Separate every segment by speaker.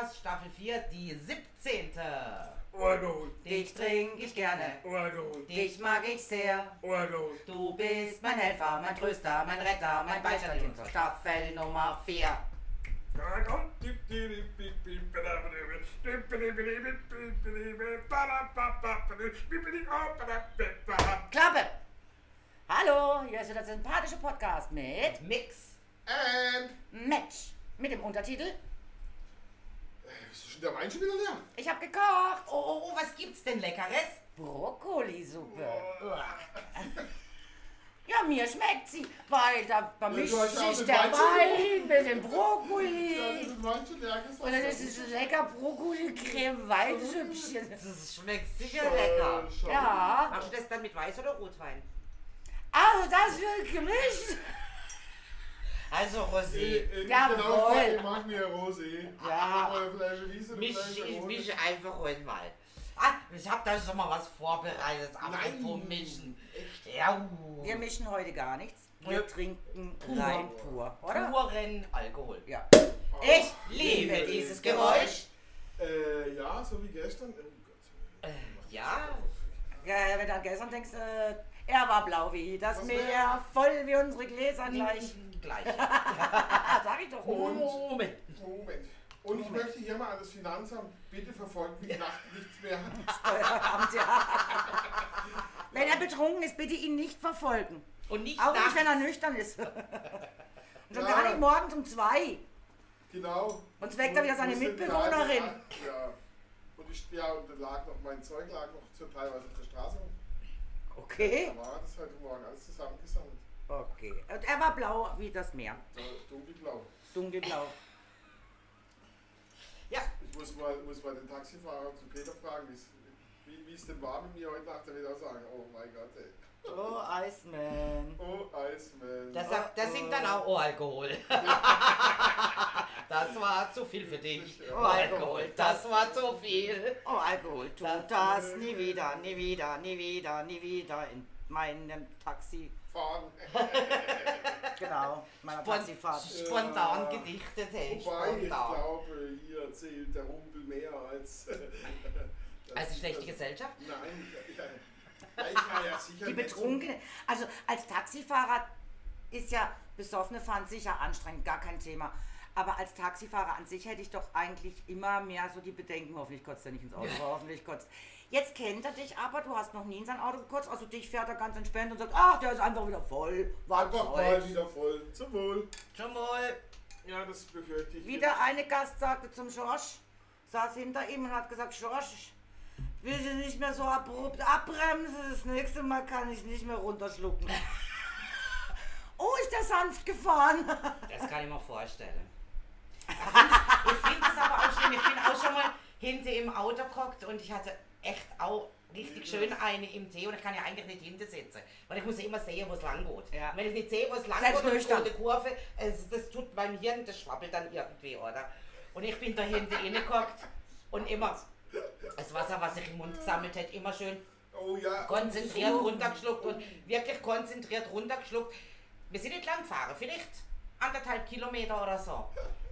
Speaker 1: Podcast, Staffel 4, die 17.
Speaker 2: Ohrgeholt,
Speaker 1: Dich trinke ich gerne,
Speaker 2: Ohrgeholt,
Speaker 1: dich mag ich sehr.
Speaker 2: Ohrgeholt.
Speaker 1: Du bist mein Helfer, mein Tröster, mein Retter, mein Beistand Staffel Nummer 4. Klappe! Hallo, hier ist wieder der sympathische Podcast mit
Speaker 3: Mix.
Speaker 2: And,
Speaker 1: Match. Mit dem Untertitel
Speaker 2: ist schon der Wein schon wieder leer?
Speaker 1: Ich hab gekocht.
Speaker 3: Oh, oh, oh, was gibt's denn Leckeres?
Speaker 1: Brokkolisuppe. Ja, mir schmeckt sie, weil da vermischt
Speaker 2: ja
Speaker 1: sich der
Speaker 2: Wein
Speaker 1: mit dem Brokkoli. Und dann ist es lecker Brokkoli-Creme-Weinsüppchen.
Speaker 3: Das schmeckt sicher lecker.
Speaker 2: Schau.
Speaker 1: Ja.
Speaker 3: Machst du das dann mit Weiß oder Rotwein?
Speaker 1: Also das wird gemischt.
Speaker 3: Also
Speaker 2: Äh,
Speaker 3: Rosé.
Speaker 2: äh,
Speaker 1: Jawohl.
Speaker 2: Genau, ich mag mir Rosé.
Speaker 1: Ja.
Speaker 2: Aber Flasche
Speaker 3: Mich,
Speaker 2: Flasche
Speaker 3: ich
Speaker 2: Rot.
Speaker 3: mische einfach heute mal. Ah, ich hab da schon mal was vorbereitet.
Speaker 2: Nein.
Speaker 3: mischen. Ja,
Speaker 1: Wir mischen heute gar nichts. Wir
Speaker 3: Ja.
Speaker 1: trinken
Speaker 3: Pur.
Speaker 1: rein pur, oder?
Speaker 3: puren Alkohol.
Speaker 1: Ja.
Speaker 3: Ich liebe dieses Geräusch.
Speaker 2: Äh, ja, so wie gestern. Oh Gott.
Speaker 3: Äh, ja.
Speaker 1: ja. Wenn du an gestern denkst, äh, er war blau wie das
Speaker 2: Was
Speaker 1: Meer,
Speaker 2: wär-
Speaker 1: voll wie unsere Gläser gleich.
Speaker 3: Gleich.
Speaker 1: Sag ich doch.
Speaker 2: Und-
Speaker 3: Moment.
Speaker 2: Moment. Und ich möchte hier mal an das Finanzamt, bitte verfolgt mich nachts nichts mehr.
Speaker 1: Steueramt, ja. Wenn er betrunken ist, bitte ihn nicht verfolgen.
Speaker 3: Und nicht
Speaker 1: Auch nicht,
Speaker 3: nachts.
Speaker 1: wenn er nüchtern ist. Und schon
Speaker 2: Ja.
Speaker 1: gar nicht morgens um zwei.
Speaker 2: Genau.
Speaker 1: Sonst weckt er wieder seine Mitbewohnerin.
Speaker 2: Ja. Und ich, ja, und da lag noch, mein Zeug lag noch teilweise auf der Straße.
Speaker 1: Okay.
Speaker 2: Da war das heute Morgen alles zusammengesammelt.
Speaker 1: Okay. Und er war blau wie das Meer.
Speaker 2: Dunkelblau.
Speaker 1: Dunkelblau.
Speaker 3: Ja.
Speaker 2: Ich muss mal, muss mal den Taxifahrer zu Peter fragen, wie wie es denn war mit mir heute Nacht. Der wird auch sagen, oh mein Gott, ey.
Speaker 1: Oh, Iceman.
Speaker 2: Oh, Eismann.
Speaker 3: Das, sagt- das singt dann auch oh, Alkohol. das war zu viel für dich. Oh, Alkohol, das war zu viel.
Speaker 1: Oh, Alkohol. Tu
Speaker 3: Das-
Speaker 1: das nie wieder, nie wieder, nie wieder, nie wieder in meinem Taxi.
Speaker 2: Fahren.
Speaker 1: Genau, meiner
Speaker 3: Spon
Speaker 1: Taxifahrt.
Speaker 3: spontan gedichtet, hey.
Speaker 2: Wobei, ich
Speaker 3: Spontan.
Speaker 2: glaube, hier erzählt der Rumpel mehr als...
Speaker 3: Also schlechte Gesellschaft?
Speaker 2: Nein, ich, ich, ja, ich war ja sicher
Speaker 1: Die Betrunkene. Also als Taxifahrer ist ja besoffene Fahren sicher anstrengend, gar kein Thema. Aber als Taxifahrer an sich hätte ich doch eigentlich immer mehr so die Bedenken, hoffentlich kotzt er nicht ins Auto, hoffentlich kotzt. Jetzt kennt er dich aber, du hast noch nie in sein Auto gekotzt, also dich fährt er ganz entspannt und sagt, ach, der ist einfach wieder voll, war
Speaker 2: Einfach
Speaker 1: voll.
Speaker 2: mal wieder voll. Zum Wohl.
Speaker 3: Schon mal.
Speaker 2: Ja, das befürchte ich.
Speaker 1: Wieder eine Gast sagte zum Schorsch, saß hinter ihm und hat gesagt, Schorsch, will sie nicht mehr so abrupt abbremsen, das nächste Mal kann ich nicht mehr runterschlucken. oh, ist der sanft gefahren.
Speaker 3: Das kann ich mir vorstellen. Ich finde es aber auch schlimm. Ich bin auch schon mal hinten im Auto gehockt und ich hatte echt auch richtig schön eine im Tee und ich kann ja eigentlich nicht hinten sitzen. Weil ich muss ja immer sehen, wo es lang geht.
Speaker 1: Ja.
Speaker 3: Wenn ich nicht sehe, wo es lang
Speaker 1: Selbst
Speaker 3: geht und die Kurve, es, das tut meinem Hirn, das schwabbelt dann irgendwie, oder? Und ich bin da hinten reingehockt und immer das Wasser, was ich im Mund gesammelt hätte, immer schön
Speaker 2: Oh ja.
Speaker 3: konzentriert runtergeschluckt und wirklich konzentriert runtergeschluckt. Wir sind nicht lang gefahren, vielleicht anderthalb Kilometer oder so.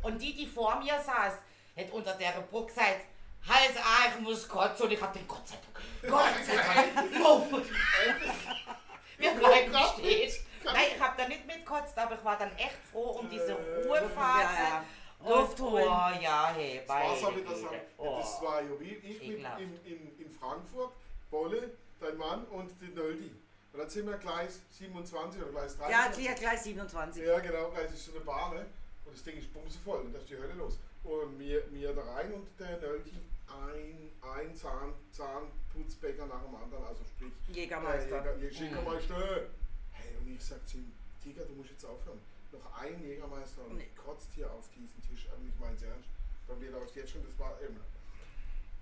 Speaker 3: Und die, die vor mir saß, hat unter der Brücke gesagt, Hals, ah, ich muss kotzen. Und ich hab den Gott sei Dank, Gott sei Dank. Wir bleiben stehen. Nein, ich hab da nicht mitgekotzt, aber ich war dann echt froh um diese Ruhephase.
Speaker 1: Ja, ja.
Speaker 3: Und,
Speaker 1: Luft holen.
Speaker 3: Oh ja, hey,
Speaker 2: Das aber das,
Speaker 3: Güte.
Speaker 2: oh. das war ja wie ich mit, in, in, in Frankfurt, Bolle, dein Mann und die Nöldi. Und dann sind wir Gleis 27 oder Gleis 30.
Speaker 1: Ja, gleich, gleich 27.
Speaker 2: Ja, genau, gleich ist so eine Bahn, ne? Und das Ding ist bumsevoll und da ist die Hölle los. Und mir, mir da rein und der Nöldi ein, ein Zahn, Zahnputzbäcker nach dem anderen, also sprich.
Speaker 1: Jägermeister.
Speaker 2: Äh, Jäger, Jägermeister. Hey, und ich sag zu ihm, Tiger, du musst jetzt aufhören. Noch ein Jägermeister und
Speaker 1: Nee.
Speaker 2: kotzt hier auf diesen Tisch an. Ich mein's ernst. Bei mir läuft jetzt schon, das war immer.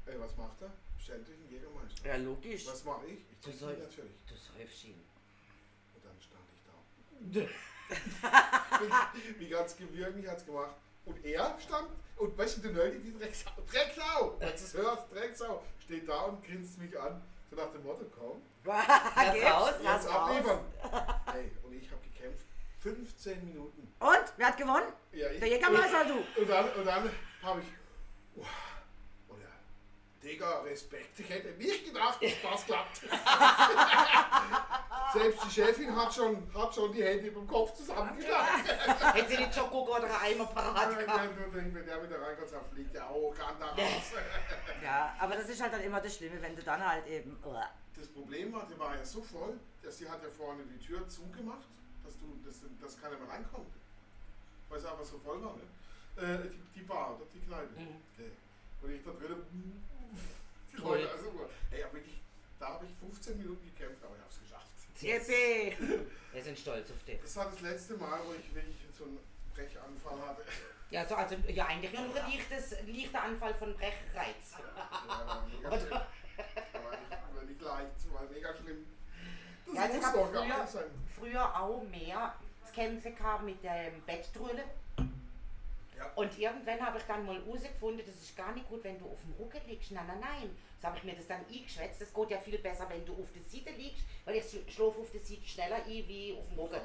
Speaker 2: Ey, was macht er? Euch einen Jägermeister.
Speaker 1: Ja, logisch.
Speaker 2: Was mache ich? Ich trinke
Speaker 3: soll-
Speaker 2: ihn natürlich.
Speaker 3: Du säufst ihn.
Speaker 2: Und dann stand ich da. wie, wie ganz gewürgt hat's gemacht. Und er stand, und weißt du, Nöldi, die Drecksau, Drecksau, als du es hörst, Drecksau, steht da und grinst mich an, so nach dem Motto, komm,
Speaker 1: Lass
Speaker 3: raus,
Speaker 1: lass
Speaker 2: abliefern. Ey, und ich habe gekämpft, 15 Minuten.
Speaker 1: Und? Wer hat gewonnen?
Speaker 2: Ja, ich,
Speaker 1: Der Jägermeister, du.
Speaker 2: Und dann, und dann habe ich, Oder, Digga, Respekt, ich hätte nicht gedacht, dass das klappt. Selbst die Chefin hat schon, hat schon die Hände über dem Kopf zusammengeschlagen.
Speaker 3: Hätte sie gucken oder einen Eimer parat gehabt.
Speaker 2: wenn der wieder reinkommt, sagt, fliegt der auch kann da raus.
Speaker 1: Ja, aber das ist halt dann immer das Schlimme, wenn du dann halt eben.
Speaker 2: Das Problem war, die war ja so voll, dass sie hat ja vorne die Tür zugemacht, dass du, dass, dass keiner mehr reinkommt. Weil sie einfach so voll war, ne? Äh, die, die Bar, oder die Kneipe.
Speaker 3: Mhm.
Speaker 2: Okay. Und ich da drinnen, die. Leute, also, ey, aber wirklich, da habe ich 15 Minuten gekämpft, aber ich habe es geschafft.
Speaker 1: Yippie!
Speaker 3: Wir sind stolz auf dich.
Speaker 2: Das war das letzte Mal, wo ich wirklich so einen Brechanfall hatte.
Speaker 3: Ja, so, also, ja, eigentlich nur ein leichtes, leichter Anfall von Brechreiz.
Speaker 2: Ja, war mega. Aber nicht, aber nicht leicht, es war mega schlimm. Das
Speaker 3: Ja, also ich
Speaker 2: muss
Speaker 3: habe
Speaker 2: doch gar
Speaker 3: früher,
Speaker 2: nicht sein.
Speaker 3: früher auch mehr zu kämpfen gehabt mit dem Bettdrülle.
Speaker 2: Ja.
Speaker 3: Und irgendwann habe ich dann mal herausgefunden, das ist gar nicht gut, wenn du auf dem Rücken liegst. Nein, nein, nein. So habe ich mir das dann eingeschwätzt. Das geht ja viel besser, wenn du auf der Seite liegst, weil ich schlafe auf der Seite schneller ein wie auf dem Rücken.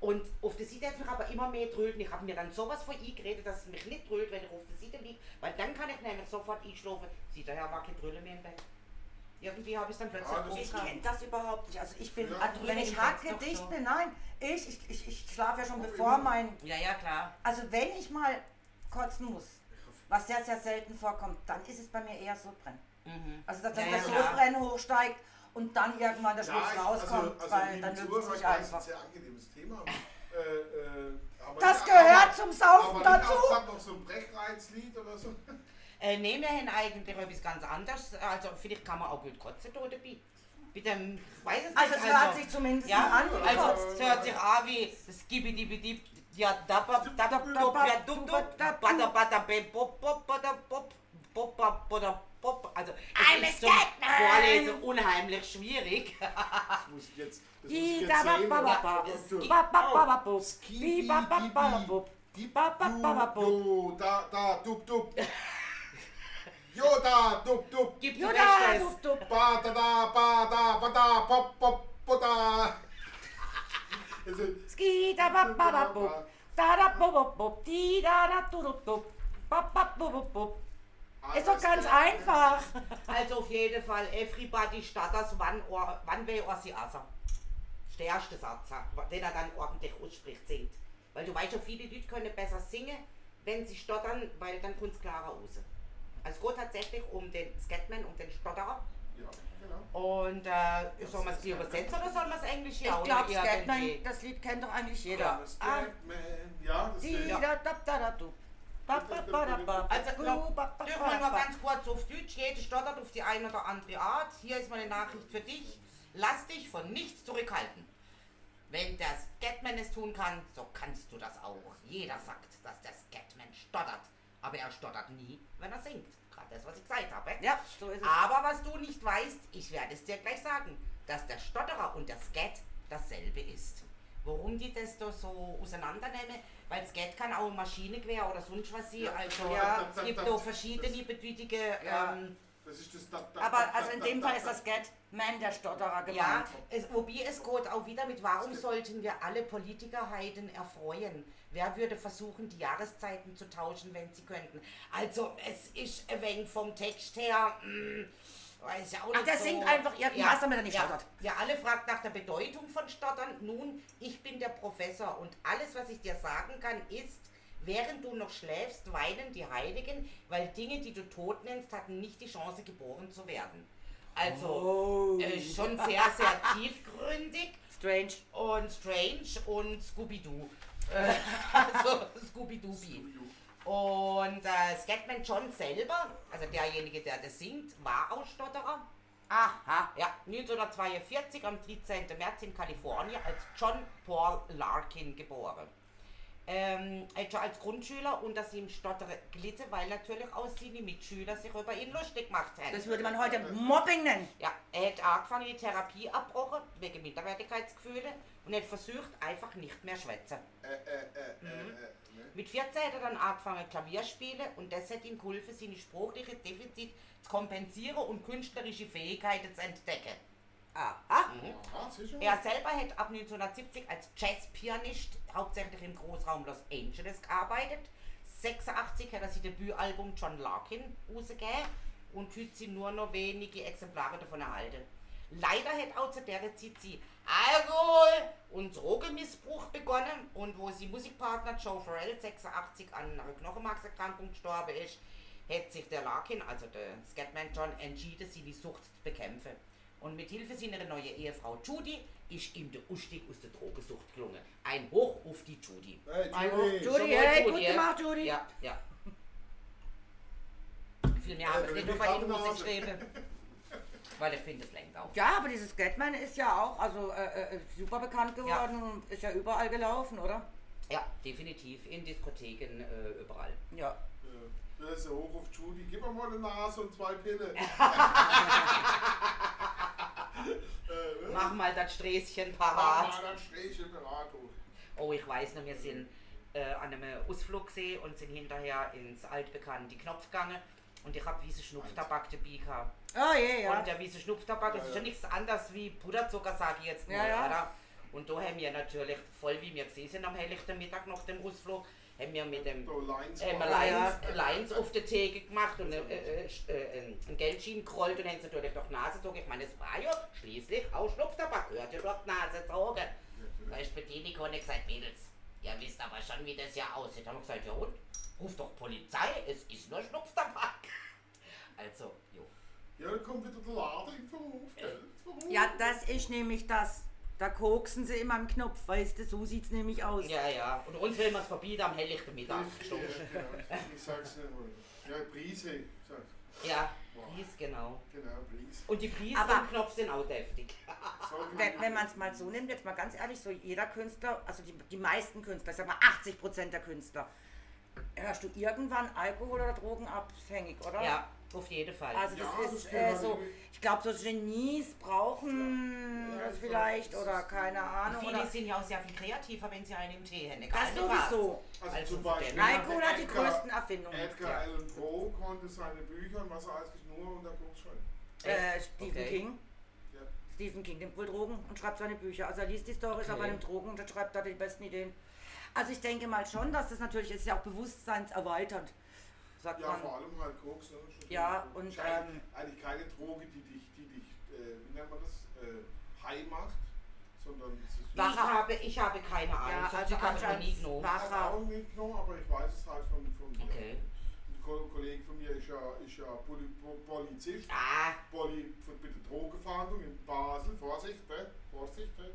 Speaker 3: Und auf der Seite hat mich aber immer mehr drüllt. Ich habe mir dann sowas von eingeredet, dass es mich nicht drüllt, wenn ich auf der Seite liege. Weil dann kann ich nämlich sofort einschlafen. Sieht daher war keine Drülle mehr im Bett. Irgendwie habe ich es dann plötzlich
Speaker 2: Ja, das
Speaker 1: Ich
Speaker 2: ist-
Speaker 1: kenne das überhaupt nicht. Also ich bin,
Speaker 2: Ja.
Speaker 1: also wenn ich
Speaker 3: so.
Speaker 1: gedicht bin, nein, ich, ich, ich, ich schlafe ja schon
Speaker 2: Auch
Speaker 1: bevor
Speaker 2: immer.
Speaker 1: mein,
Speaker 3: Ja, ja, klar.
Speaker 1: also wenn ich mal kotzen muss, was sehr, sehr selten vorkommt, dann ist es bei mir eher Sodbrennen.
Speaker 3: Mhm.
Speaker 1: Also dass dann
Speaker 3: Ja,
Speaker 1: das
Speaker 3: ja.
Speaker 1: Sodbrennen hochsteigt und dann irgendwann der Schluss
Speaker 2: ich-
Speaker 1: rauskommt,
Speaker 2: also,
Speaker 1: weil
Speaker 2: liebe
Speaker 1: dann nützt
Speaker 2: Zuhörer,
Speaker 1: es
Speaker 2: ich
Speaker 1: sich
Speaker 2: weiß, ein
Speaker 1: einfach.
Speaker 2: sehr angenehmes Thema. Äh, äh, aber
Speaker 1: Das gehört
Speaker 2: aber-
Speaker 1: zum Saufen
Speaker 2: aber
Speaker 1: dazu.
Speaker 2: auch grad noch so ein Brechreizlied oder so.
Speaker 3: Äh, haben eigentlich etwas ganz anderes. Also vielleicht kann man auch gut kotzen da dabei. Ich weiß es nicht.
Speaker 1: Also es hört sich zumindest
Speaker 3: ja,
Speaker 1: an. wie
Speaker 3: also es hört sich an wie das Gibidibidib, ja, da, ba, da, da, da, ja, dum, dum, bada, bada, bim, bop, bop, bada, bop, bop, bop, bada, bop. Also
Speaker 1: I'm
Speaker 3: es
Speaker 1: a
Speaker 3: ist zum. Vorlesen unheimlich schwierig.
Speaker 2: Das muss ich jetzt, das muss ich jetzt
Speaker 1: da ba
Speaker 2: sehen.
Speaker 1: ba ba ba.
Speaker 3: Es
Speaker 2: Und-
Speaker 1: Ba ba ba ba bu.
Speaker 2: Skibi,
Speaker 1: Bi ba ba ba ba bu.
Speaker 2: Di-
Speaker 1: Ba ba ba ba bu.
Speaker 2: Jo, da, da, dub, dub. Dub, dub.
Speaker 3: Gib
Speaker 1: Jo
Speaker 3: du
Speaker 1: da,
Speaker 3: Bestes.
Speaker 1: dub, dub.
Speaker 2: Ba, da, da, ba, da, ba, da, pop, pop, po, da. Also,
Speaker 1: Ski da ba ba ba bu. Da da bu bu bu. Di da da du du du. Ba ba bu bu bu. Ist doch ganz einfach.
Speaker 3: Also auf jeden Fall, everybody stutters one, or, one way or the other. Das ist der erste Satz, den er dann ordentlich ausspricht, singt. Weil du weißt ja, viele Leute können besser singen, wenn sie stottern, weil dann kommt es klarer raus. Also es geht tatsächlich um den Scatman, um den Stotterer.
Speaker 2: Ja, genau.
Speaker 3: Und äh, soll man es übersetzen oder soll man es Englisch
Speaker 1: Ich
Speaker 3: ja
Speaker 1: glaube,
Speaker 3: oder
Speaker 1: Scatman, das Lied kennt doch eigentlich jeder.
Speaker 2: Scatman, ja, das ist
Speaker 1: ba.
Speaker 3: Also, dürfen wir nur ganz kurz auf Deutsch. Jede stottert auf die eine oder andere Art. Hier ist meine Nachricht für dich. Lass dich von nichts zurückhalten. Wenn der Scatman es tun kann, so kannst du das auch. Jeder sagt, dass der Scatman stottert. Aber er stottert nie, wenn er singt. Gerade das, was ich gesagt habe.
Speaker 1: Ja, so ist es.
Speaker 3: Aber was du nicht weißt, ich werde es dir gleich sagen, dass der Stotterer und der Skat dasselbe ist. Warum die das da so auseinandernehmen? Weil Skat kann auch Maschinengewehr oder sonst was sein.
Speaker 2: Ja.
Speaker 3: Also
Speaker 1: Ja.
Speaker 3: es gibt da verschiedene bedeutende.
Speaker 1: Ja.
Speaker 3: Ähm,
Speaker 2: Das ist das. Da, da,
Speaker 1: Aber
Speaker 2: da,
Speaker 1: also in dem
Speaker 2: da,
Speaker 1: Fall ist
Speaker 2: da.
Speaker 1: das Scatman der Stotterer
Speaker 3: ja,
Speaker 1: gemeint.
Speaker 3: es, wobei es geht auch wieder mit, warum sollten wir alle Politikerheiden erfreuen? Wer würde versuchen, die Jahreszeiten zu tauschen, wenn sie könnten? Also es ist ein wenig vom Text her, mh, weiß ja auch
Speaker 1: Ach, der
Speaker 3: so.
Speaker 1: singt einfach irgendwas, damit er nicht
Speaker 3: ja,
Speaker 1: stottert.
Speaker 3: Ja, alle fragt nach der Bedeutung von Stottern. Nun, ich bin der Professor und alles, was ich dir sagen kann, ist, während du noch schläfst, weinen die Heiligen, weil Dinge, die du tot nennst, hatten nicht die Chance, geboren zu werden. Also
Speaker 1: Oh.
Speaker 3: äh, schon sehr, sehr tiefgründig
Speaker 1: Strange.
Speaker 3: und strange und Scooby-Doo. Äh, also Scooby-Dooby. Und äh, Scatman John selber, also derjenige, der das singt, war auch Stotterer.
Speaker 1: Aha.
Speaker 3: Ja, 1942 am 13. März in Kalifornien als John Paul Larkin geboren. Ähm, er hat schon als Grundschüler unter ihm Stottere gelitten, weil natürlich auch seine Mitschüler sich über ihn lustig gemacht haben.
Speaker 1: Das würde man heute Mobbing nennen.
Speaker 3: Ja, er hat angefangen, die Therapie abbrochen, wegen Minderwertigkeitsgefühle, und hat versucht, einfach nicht mehr schwätzen.
Speaker 2: Äh, äh, äh, äh, äh, ne?
Speaker 3: Mit 14 hat er dann angefangen Klavier spielen und das hat ihm geholfen, seine sprachliche Defizit zu kompensieren und künstlerische Fähigkeiten zu entdecken. Er selber hat ab 1970 als Jazzpianist hauptsächlich im Großraum Los Angeles gearbeitet. 86 hat er sein Debütalbum John Larkin rausgegeben und heute sind nur noch wenige Exemplare davon erhalten. Leider hat auch zu der Zeit sie Alkohol und Drogenmissbrauch begonnen und wo sie Musikpartner Joe Farrell 86 an einer Knochenmarkserkrankung gestorben ist, hat sich der Larkin, also der Scatman John, entschieden, sie die Sucht zu bekämpfen. Und mit Hilfe seiner neuen Ehefrau Judy ist ihm der Ausstieg aus der Drogensucht gelungen. Ein Hoch auf die Judy.
Speaker 2: Hey, Judy.
Speaker 1: Judy,
Speaker 3: So
Speaker 1: hey,
Speaker 3: gut,
Speaker 1: gut
Speaker 3: ja.
Speaker 1: gemacht, Judy.
Speaker 3: Ja, ja. Viel mehr habe ich nicht
Speaker 2: die
Speaker 3: über ihn
Speaker 2: Kaffeenase.
Speaker 3: geschrieben. Weil ich finde, es lenkt auch.
Speaker 1: Ja, aber dieses Scatman ist ja auch also äh, äh, super bekannt geworden und ist ja überall gelaufen, oder?
Speaker 3: Ja, definitiv. In Diskotheken, äh, überall.
Speaker 1: Ja.
Speaker 2: Ja, Das ist ja hoch auf Judy. Gib mir mal eine Nase und zwei Pille.
Speaker 3: Mach mal das Sträßchen
Speaker 2: Mach
Speaker 3: parat.
Speaker 2: mal dann Sträßchen parat.
Speaker 3: Oh, ich weiß noch, wir sind äh, an einem Ausflug gesehen und sind hinterher ins altbekannte Knopf gegangen. Und ich habe wiese Schnupftabak dabei gehabt.
Speaker 1: Oh je, ja.
Speaker 3: Und der wiese Schnupftabak, das
Speaker 2: Ja,
Speaker 3: ist ja
Speaker 2: ja.
Speaker 3: nichts anderes wie Puderzucker, sage ich jetzt mal,
Speaker 1: Ja, ja.
Speaker 3: oder? Und da haben wir natürlich, voll wie wir gesehen sind am helllichten Mittag nach dem Ausflug, haben wir mit dem
Speaker 2: Lines
Speaker 3: haben wir. Lines, Lines auf der Theke gemacht und äh, äh, äh, ein Geldschienen gerollt und haben sie natürlich durch die Nase gezogen. Ich meine, es war ja schließlich auch Schnupftabak, gehört ja durch die Nase gezogen. Da ist Bedienung und ich gesagt, Mädels, ihr wisst aber schon, wie das ja aussieht. Haben wir gesagt, ja und? Ruf doch Polizei, es ist nur Schnupftabak. Also, jo.
Speaker 2: Ja, dann kommt wieder der Laden in Verruf, gell?
Speaker 1: Ja, das ist nämlich das. Da koksen sie immer am Knopf, weißt du, so sieht's nämlich aus.
Speaker 3: Ja, ja. Und uns will man es verbieten am helllichten Mittag.
Speaker 2: Ich, ja, ja, ich sag's nicht mal. Ja, Prise. ich Sag's.
Speaker 3: Ja, Pries, genau.
Speaker 2: Genau, Prise.
Speaker 3: Und die Pries
Speaker 1: Aber-
Speaker 3: am Knopf sind auch deftig.
Speaker 2: So,
Speaker 1: Wenn, wenn man es mal so nimmt, jetzt mal ganz ehrlich, so jeder Künstler, also die, die meisten Künstler, ich sag mal 80 Prozent der Künstler, hörst du irgendwann Alkohol- oder Drogenabhängig, oder?
Speaker 3: Ja, auf jeden Fall.
Speaker 1: Also das
Speaker 2: Ja, das
Speaker 1: ist
Speaker 2: kann
Speaker 1: äh,
Speaker 2: man
Speaker 1: so, ich glaube, so Genies brauchen
Speaker 2: Ja,
Speaker 1: das
Speaker 2: ich
Speaker 1: vielleicht
Speaker 2: das
Speaker 1: oder keine Ahnung.
Speaker 3: Viele
Speaker 1: Oder,
Speaker 3: sind ja auch sehr viel kreativer, wenn sie einen im Tee haben. egal
Speaker 1: das sowieso.
Speaker 2: Also,
Speaker 3: Also
Speaker 2: zum Beispiel.
Speaker 1: Alkohol hat die
Speaker 2: Edgar-
Speaker 1: größten Erfindungen.
Speaker 2: Edgar
Speaker 3: Ja.
Speaker 2: Allan Poe konnte seine Bücher und was er alles nur unter Koks schreiben.
Speaker 1: Äh? Stephen
Speaker 3: Okay.
Speaker 1: King.
Speaker 2: Ja.
Speaker 1: Stephen King nimmt wohl Drogen und schreibt seine Bücher. Also er liest die Storys,
Speaker 3: Okay.
Speaker 1: aber nimmt Drogen und dann schreibt er die besten Ideen. Also ich denke mal schon, dass das natürlich ist ja auch bewusstseinserweiternd, sagt
Speaker 2: Ja,
Speaker 1: man.
Speaker 2: vor allem halt Koks. Ne?
Speaker 1: Ja, und,
Speaker 2: eigentlich-
Speaker 1: ähm,
Speaker 2: eigentlich keine Droge, die dich, die dich äh, wie nennt man das, äh, high macht, sondern es ist
Speaker 3: Ich habe, ich habe keine Ahnung.
Speaker 1: Ja,
Speaker 3: so
Speaker 1: also
Speaker 2: auch nicht genommen, aber ich weiß es halt von, von mir.
Speaker 3: Okay.
Speaker 2: Ein Ko- Kollege von mir ist ja, ist ja Poli, Po- Polizist.
Speaker 3: Ah,
Speaker 2: Poli, bitte Drogenfahndung in Basel, Vorsicht, ne? Vorsicht. Ne?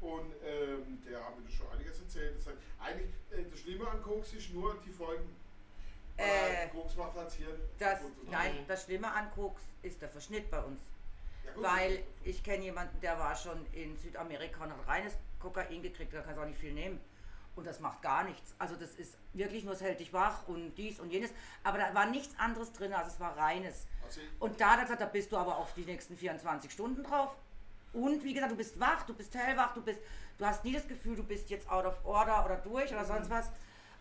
Speaker 2: Und ähm, der hat mir das schon einiges erzählt. Das, heißt, eigentlich, äh, das Schlimme an Koks ist nur die Folgen.
Speaker 1: Äh,
Speaker 2: Koks macht halt das
Speaker 1: nein, das Schlimme an Koks ist der Verschnitt bei uns.
Speaker 2: Ja, gut,
Speaker 1: Weil ich kenne jemanden, der war schon in Südamerika und hat reines Kokain gekriegt, da kannst du auch nicht viel nehmen. Und das macht gar nichts. Also das ist wirklich nur, es hält dich wach und dies und jenes. Aber da war nichts anderes drin, also es war reines.
Speaker 2: Also,
Speaker 1: Und da, da, da bist du aber auf die nächsten 24 Stunden drauf. Und wie gesagt, du bist wach, du bist hellwach, du bist, du hast nie das Gefühl, du bist jetzt out of order oder durch oder sonst was.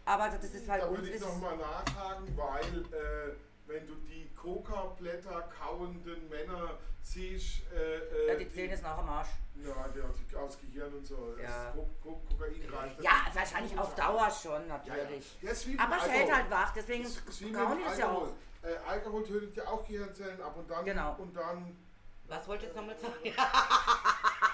Speaker 1: Aber das ist halt
Speaker 2: da
Speaker 1: uns
Speaker 2: würde ich
Speaker 1: ist,
Speaker 2: nochmal nachhaken, weil äh, wenn du die Coca-Blätter kauenden Männer siehst, äh, äh,
Speaker 1: ja, die Zähne sind auch am Arsch.
Speaker 2: Ja, die aus Gehirn und so. Das
Speaker 1: Ja.
Speaker 2: ist Ko Ko Kokain reicht.
Speaker 1: Ja, wahrscheinlich auf Dauer schon,
Speaker 2: Ja, ja.
Speaker 1: natürlich.
Speaker 2: Ja, ist mit
Speaker 1: Aber es hält halt wach, deswegen
Speaker 2: ist
Speaker 1: kauen die das ja auch.
Speaker 2: Alkohol. Äh, Alkohol tötet ja auch Gehirnzellen ab und dann.
Speaker 1: Genau.
Speaker 2: Und dann
Speaker 3: was wolltest du nochmal sagen?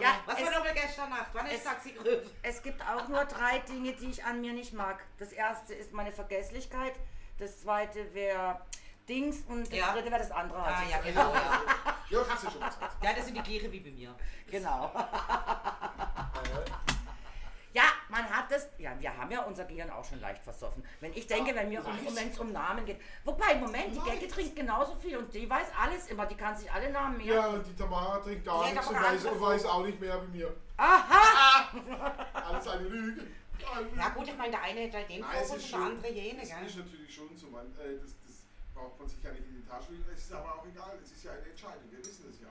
Speaker 1: Ja,
Speaker 3: Was war nochmal gestern Nacht? Wann ist
Speaker 1: es-
Speaker 3: Taxi gerufen?
Speaker 1: es gibt auch nur drei Dinge, die ich an mir nicht mag. Das erste ist meine Vergesslichkeit, das zweite wäre Dings und das
Speaker 3: Ja.
Speaker 1: dritte wäre das andere.
Speaker 3: Ah, ja, genau, ja.
Speaker 2: Ja, hast du schon gesagt.
Speaker 3: Ja, das sind die gleichen wie bei mir.
Speaker 1: Genau. Man hat das, ja, wir haben ja unser Gehirn auch schon leicht versoffen. Wenn ich denke, wenn mir um, um, es um Namen geht. Wobei, Moment, die. Gecke trinkt genauso viel und die weiß alles immer, die kann sich alle Namen merken.
Speaker 2: Ja, und die Tamara trinkt gar nichts und weiß, und weiß auch nicht mehr wie mir.
Speaker 1: Aha!
Speaker 2: Alles eine Lüge.
Speaker 3: Ja gut, ich meine, der eine hat halt den
Speaker 2: Nein,
Speaker 3: Fokus und der andere jene,
Speaker 2: Es
Speaker 3: gell?
Speaker 2: ist natürlich schon so, man, äh, das, das braucht man sich ja nicht in die Tasche legen. Es ist aber auch egal, es ist ja eine Entscheidung, wir wissen es ja.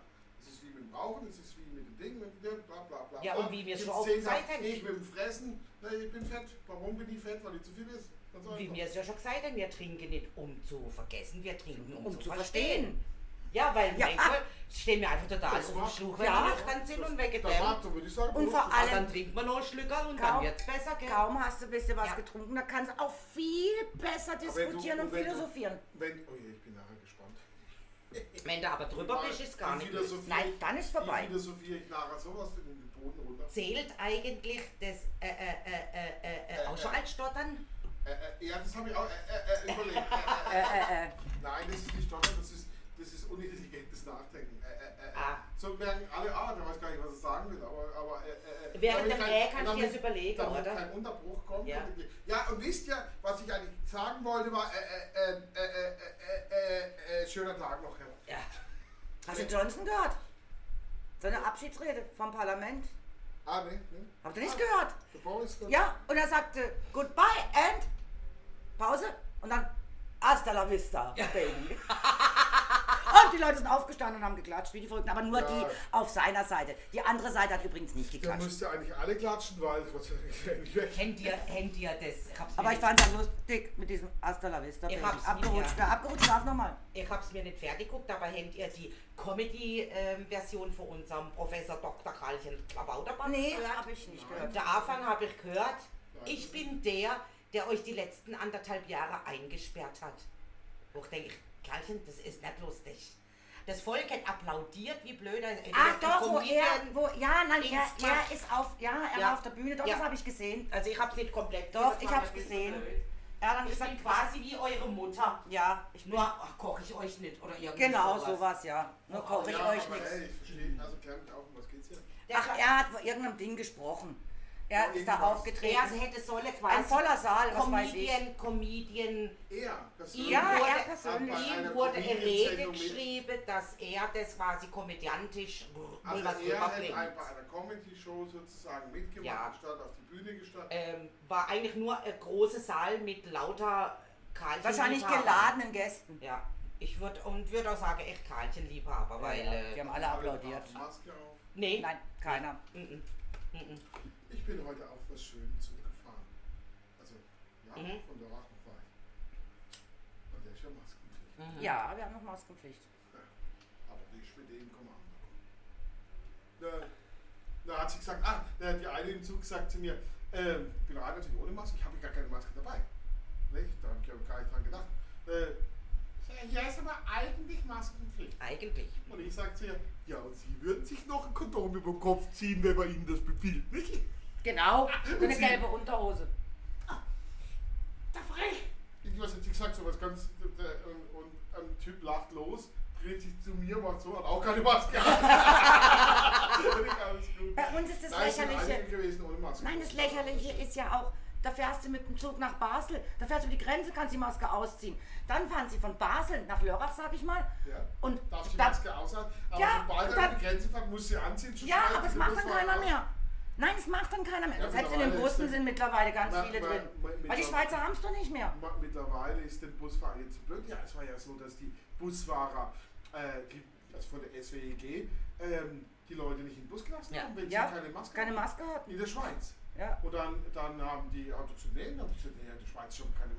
Speaker 2: Es ist wie mit dem Rauchen, es ist wie mit dem Ding, mit dem bla bla bla.
Speaker 3: Ja, und wie wir es schon oft gesagt haben.
Speaker 2: Ich mit dem Fressen, na, ich bin fett. Warum bin ich fett? Weil ich zu viel esse. Ganz
Speaker 3: Wie wir es ja schon gesagt haben, wir trinken nicht um zu vergessen, wir trinken um,
Speaker 1: Um
Speaker 3: zu
Speaker 1: zu
Speaker 3: verstehen. Ja, weil
Speaker 1: Ja.
Speaker 3: manchmal stehen wir einfach total
Speaker 2: Das
Speaker 3: auf dem Schluch, wenn
Speaker 1: Ja.
Speaker 3: wir nüchtern sind und
Speaker 2: sagen.
Speaker 1: Und vor.
Speaker 3: Ah,
Speaker 1: allem-
Speaker 3: dann trinkt man noch einen Schlücker und dann
Speaker 1: Kaum-
Speaker 3: wird's besser, gell?
Speaker 1: Kaum hast du ein bisschen was
Speaker 3: Ja.
Speaker 1: getrunken, da kannst du auch viel besser diskutieren
Speaker 2: du-
Speaker 1: und
Speaker 2: wenn du-
Speaker 1: philosophieren.
Speaker 2: Wenn, oh je, ich bin nachher gespannt.
Speaker 3: Wenn du aber drüber bist, ist gar nicht.
Speaker 2: Philosophie-
Speaker 1: Nein, dann ist vorbei.
Speaker 2: Philosophie, ich nachher sowas in den Boden runter.
Speaker 3: Zählt eigentlich das äh, äh, äh, äh, äh, auch schon als Stottern?
Speaker 2: Äh, äh, ja, das habe ich auch äh, äh, äh, überlegt. Äh, äh,
Speaker 1: Äh, äh, äh.
Speaker 2: Nein, das ist nicht Stottern, das ist, das ist unintelligentes Nachdenken. Äh, äh, äh.
Speaker 3: Ah.
Speaker 2: So merken alle, ah, der weiß gar nicht, was er sagen will, aber, aber äh, äh, äh,
Speaker 3: Während dem Äh kannst du
Speaker 2: damit-
Speaker 3: dir das überlegen,
Speaker 2: damit
Speaker 3: oder?
Speaker 2: kein Unterbruch kommt.
Speaker 3: Ja.
Speaker 2: Und- ja, und wisst ihr, was ich eigentlich sagen wollte, war, äh, äh, äh, äh, äh, äh, äh, schöner Tag noch, Herr.
Speaker 3: Ja.
Speaker 1: Hast du Johnson gehört? Seine Abschiedsrede vom Parlament.
Speaker 2: Ah, nee, nee.
Speaker 1: Habt ihr nicht gehört?
Speaker 2: Der Boris kommt.
Speaker 1: Ja, und er sagte Goodbye and Pause und dann Hasta la vista, Baby. Und die Leute sind aufgestanden und haben geklatscht, wie die Verrückten, aber nur
Speaker 2: Ja.
Speaker 1: die auf seiner Seite. Die andere Seite hat übrigens nicht
Speaker 2: Da
Speaker 1: geklatscht.
Speaker 2: müsst ihr eigentlich alle klatschen, weil.
Speaker 3: Kennt ihr, kennt ihr das? Ich hab's,
Speaker 1: Aber ich fand das lustig mit diesem Hasta la vista,
Speaker 3: Ich hab's
Speaker 1: Abgerutscht,
Speaker 3: mir-
Speaker 1: ja, abgerutscht, darf nochmal.
Speaker 3: ich hab's mir nicht fertig geguckt, aber kennt ihr die Comedy-Version von unserem Professor Dr. Karlchen Klabauterbach
Speaker 1: Nee, habe ich nicht gehört.
Speaker 3: Der Anfang habe ich gehört. Ich bin der, der euch die letzten anderthalb Jahre eingesperrt hat. Wo ich denke, Kerlchen, das ist nicht lustig. Das Volk hat applaudiert, wie blöd. er-
Speaker 1: Ach
Speaker 3: der
Speaker 1: doch, wo er, wo, ja, nein, er, er ist auf, ja, er
Speaker 3: Ja.
Speaker 1: war auf der Bühne, doch,
Speaker 3: Ja.
Speaker 1: das habe ich gesehen.
Speaker 3: Also ich hab's nicht komplett.
Speaker 1: Doch, ich
Speaker 3: viel zu
Speaker 1: gesehen.
Speaker 3: blöd.
Speaker 1: Er hat dann
Speaker 3: Ich
Speaker 1: gesagt,
Speaker 3: bin quasi wie eure Mutter.
Speaker 1: ja, ich
Speaker 3: Nur ach, koche ich euch nicht oder irgendwie
Speaker 1: Genau,
Speaker 3: sowas.
Speaker 1: sowas, ja. Nur koche ich
Speaker 2: ja,
Speaker 1: euch.
Speaker 2: Hey, ich verstehe, also auf, um was geht's hier?
Speaker 3: Der
Speaker 1: Ach, er hat vor irgendeinem Ding gesprochen. Er ist da aufgetreten.
Speaker 3: er hätte solle quasi
Speaker 1: Ein voller Saal, was weiß ich.
Speaker 3: Comedian, Comedian.
Speaker 2: Er, persönlich.
Speaker 3: Ihm
Speaker 1: Ja,
Speaker 3: wurde,
Speaker 1: er persönlich.
Speaker 3: Ihm wurde eine Rede geschrieben, dass er das quasi komödiantisch
Speaker 2: Also
Speaker 3: was
Speaker 2: er hat ein, bei einer Comedy-Show sozusagen mitgemacht,
Speaker 3: Ja.
Speaker 2: statt auf die Bühne gestanden.
Speaker 3: ähm, war eigentlich nur ein großer Saal mit lauter Karlchen.
Speaker 1: Wahrscheinlich geladenen Gästen.
Speaker 3: Ja, ich würde und würde auch sagen, echt Karlchen-Liebhaber, weil.
Speaker 1: ja,
Speaker 3: äh,
Speaker 1: die haben alle applaudiert.
Speaker 2: haben Maske auf.
Speaker 3: nee,
Speaker 1: Nein, keiner.
Speaker 3: Mhm. Mhm.
Speaker 2: Ich bin heute auf was Schönes zugefahren. Also, ja,
Speaker 3: Mhm.
Speaker 2: von der Aachen war ich. Und der ist ja Maskenpflicht.
Speaker 3: Mhm.
Speaker 1: Ja, wir haben noch Maskenpflicht.
Speaker 2: Aber nicht mit dem Kommando. Da, da hat sie gesagt, ah, da hat die eine im Zug gesagt zu mir, ähm, ich bin rein natürlich ohne Maske, ich habe gar keine Maske dabei. Nicht? Da habe ich ja gar nicht dran gedacht. Äh, ja, ist aber eigentlich Maskenpflicht.
Speaker 3: Eigentlich.
Speaker 2: Und ich sage zu ihr, ja, und Sie würden sich noch ein Kondom über den Kopf ziehen, wenn man Ihnen das befiehlt, nicht?
Speaker 1: Genau, so eine
Speaker 2: Sie-
Speaker 1: gelbe Unterhose.
Speaker 2: Da frech! Irgendwas hat sie gesagt, so was ganz, der, und, und ein Typ lacht los, dreht sich zu mir, macht so, hat auch keine Maske.
Speaker 1: Bei uns ist das
Speaker 2: Da sind
Speaker 1: Lächerliche.
Speaker 2: gewesen ohne Maske.
Speaker 1: Nein, das Lächerliche ist ja auch, da fährst du mit dem Zug nach Basel, da fährst du über die Grenze, kannst die Maske ausziehen. Dann fahren sie von Basel nach Lörrach, sag ich mal.
Speaker 2: Ja.
Speaker 1: Und
Speaker 2: Darf die
Speaker 1: da-
Speaker 2: Maske aushalten, aber
Speaker 1: Ja,
Speaker 2: sobald er an
Speaker 1: dann-
Speaker 2: die Grenze fährt, muss sie anziehen.
Speaker 1: Ja, aber es
Speaker 2: die
Speaker 1: macht dann keiner mehr. Nein, es macht dann keiner mehr.
Speaker 2: Ja,
Speaker 1: Selbst in den Bussen sind mittlerweile ganz
Speaker 2: Ma-
Speaker 1: viele
Speaker 2: ma-
Speaker 1: drin.
Speaker 2: ma-
Speaker 1: Weil die Schweizer haben es doch nicht mehr.
Speaker 2: Mittlerweile ist den Busfahrer jetzt zu blöd. Ja, es war ja so, dass die Busfahrer, äh, die, also von der SWEG, ähm, die Leute nicht in den Bus gelassen
Speaker 3: Ja.
Speaker 2: haben, wenn
Speaker 1: Ja,
Speaker 2: sie keine Maske
Speaker 1: Keine. Maske hatten.
Speaker 2: In der Schweiz.
Speaker 1: Ja.
Speaker 2: Und dann, dann haben die Autos zu nehmen, haben die gesagt, ja, die Schweiz schon keine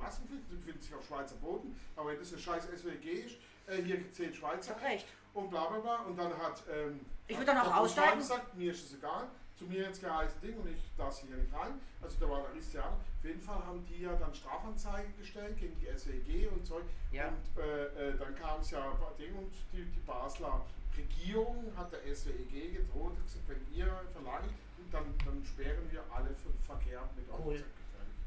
Speaker 2: sie befinden sich auf Schweizer Boden, aber wenn das eine scheiß SWG ist, äh, hier zehn
Speaker 1: Ich
Speaker 2: Schweizer
Speaker 1: recht.
Speaker 2: und bla bla bla. Und dann hat ähm,
Speaker 1: Ich würd dann auch aussteigen.
Speaker 2: gesagt, mir ist es egal, zu mir jetzt geheißen Ding und ich darf hier nicht rein. Also da war der Riss ja. Auf jeden Fall haben die ja dann Strafanzeige gestellt gegen die SWG und so.
Speaker 1: Ja.
Speaker 2: Und äh, äh, dann kam es ja bei Ding und die, die Basler Regierung hat der SWG gedroht und gesagt, wenn ihr verlangt, dann, dann sperren wir alle Verkehr mit.
Speaker 3: Cool.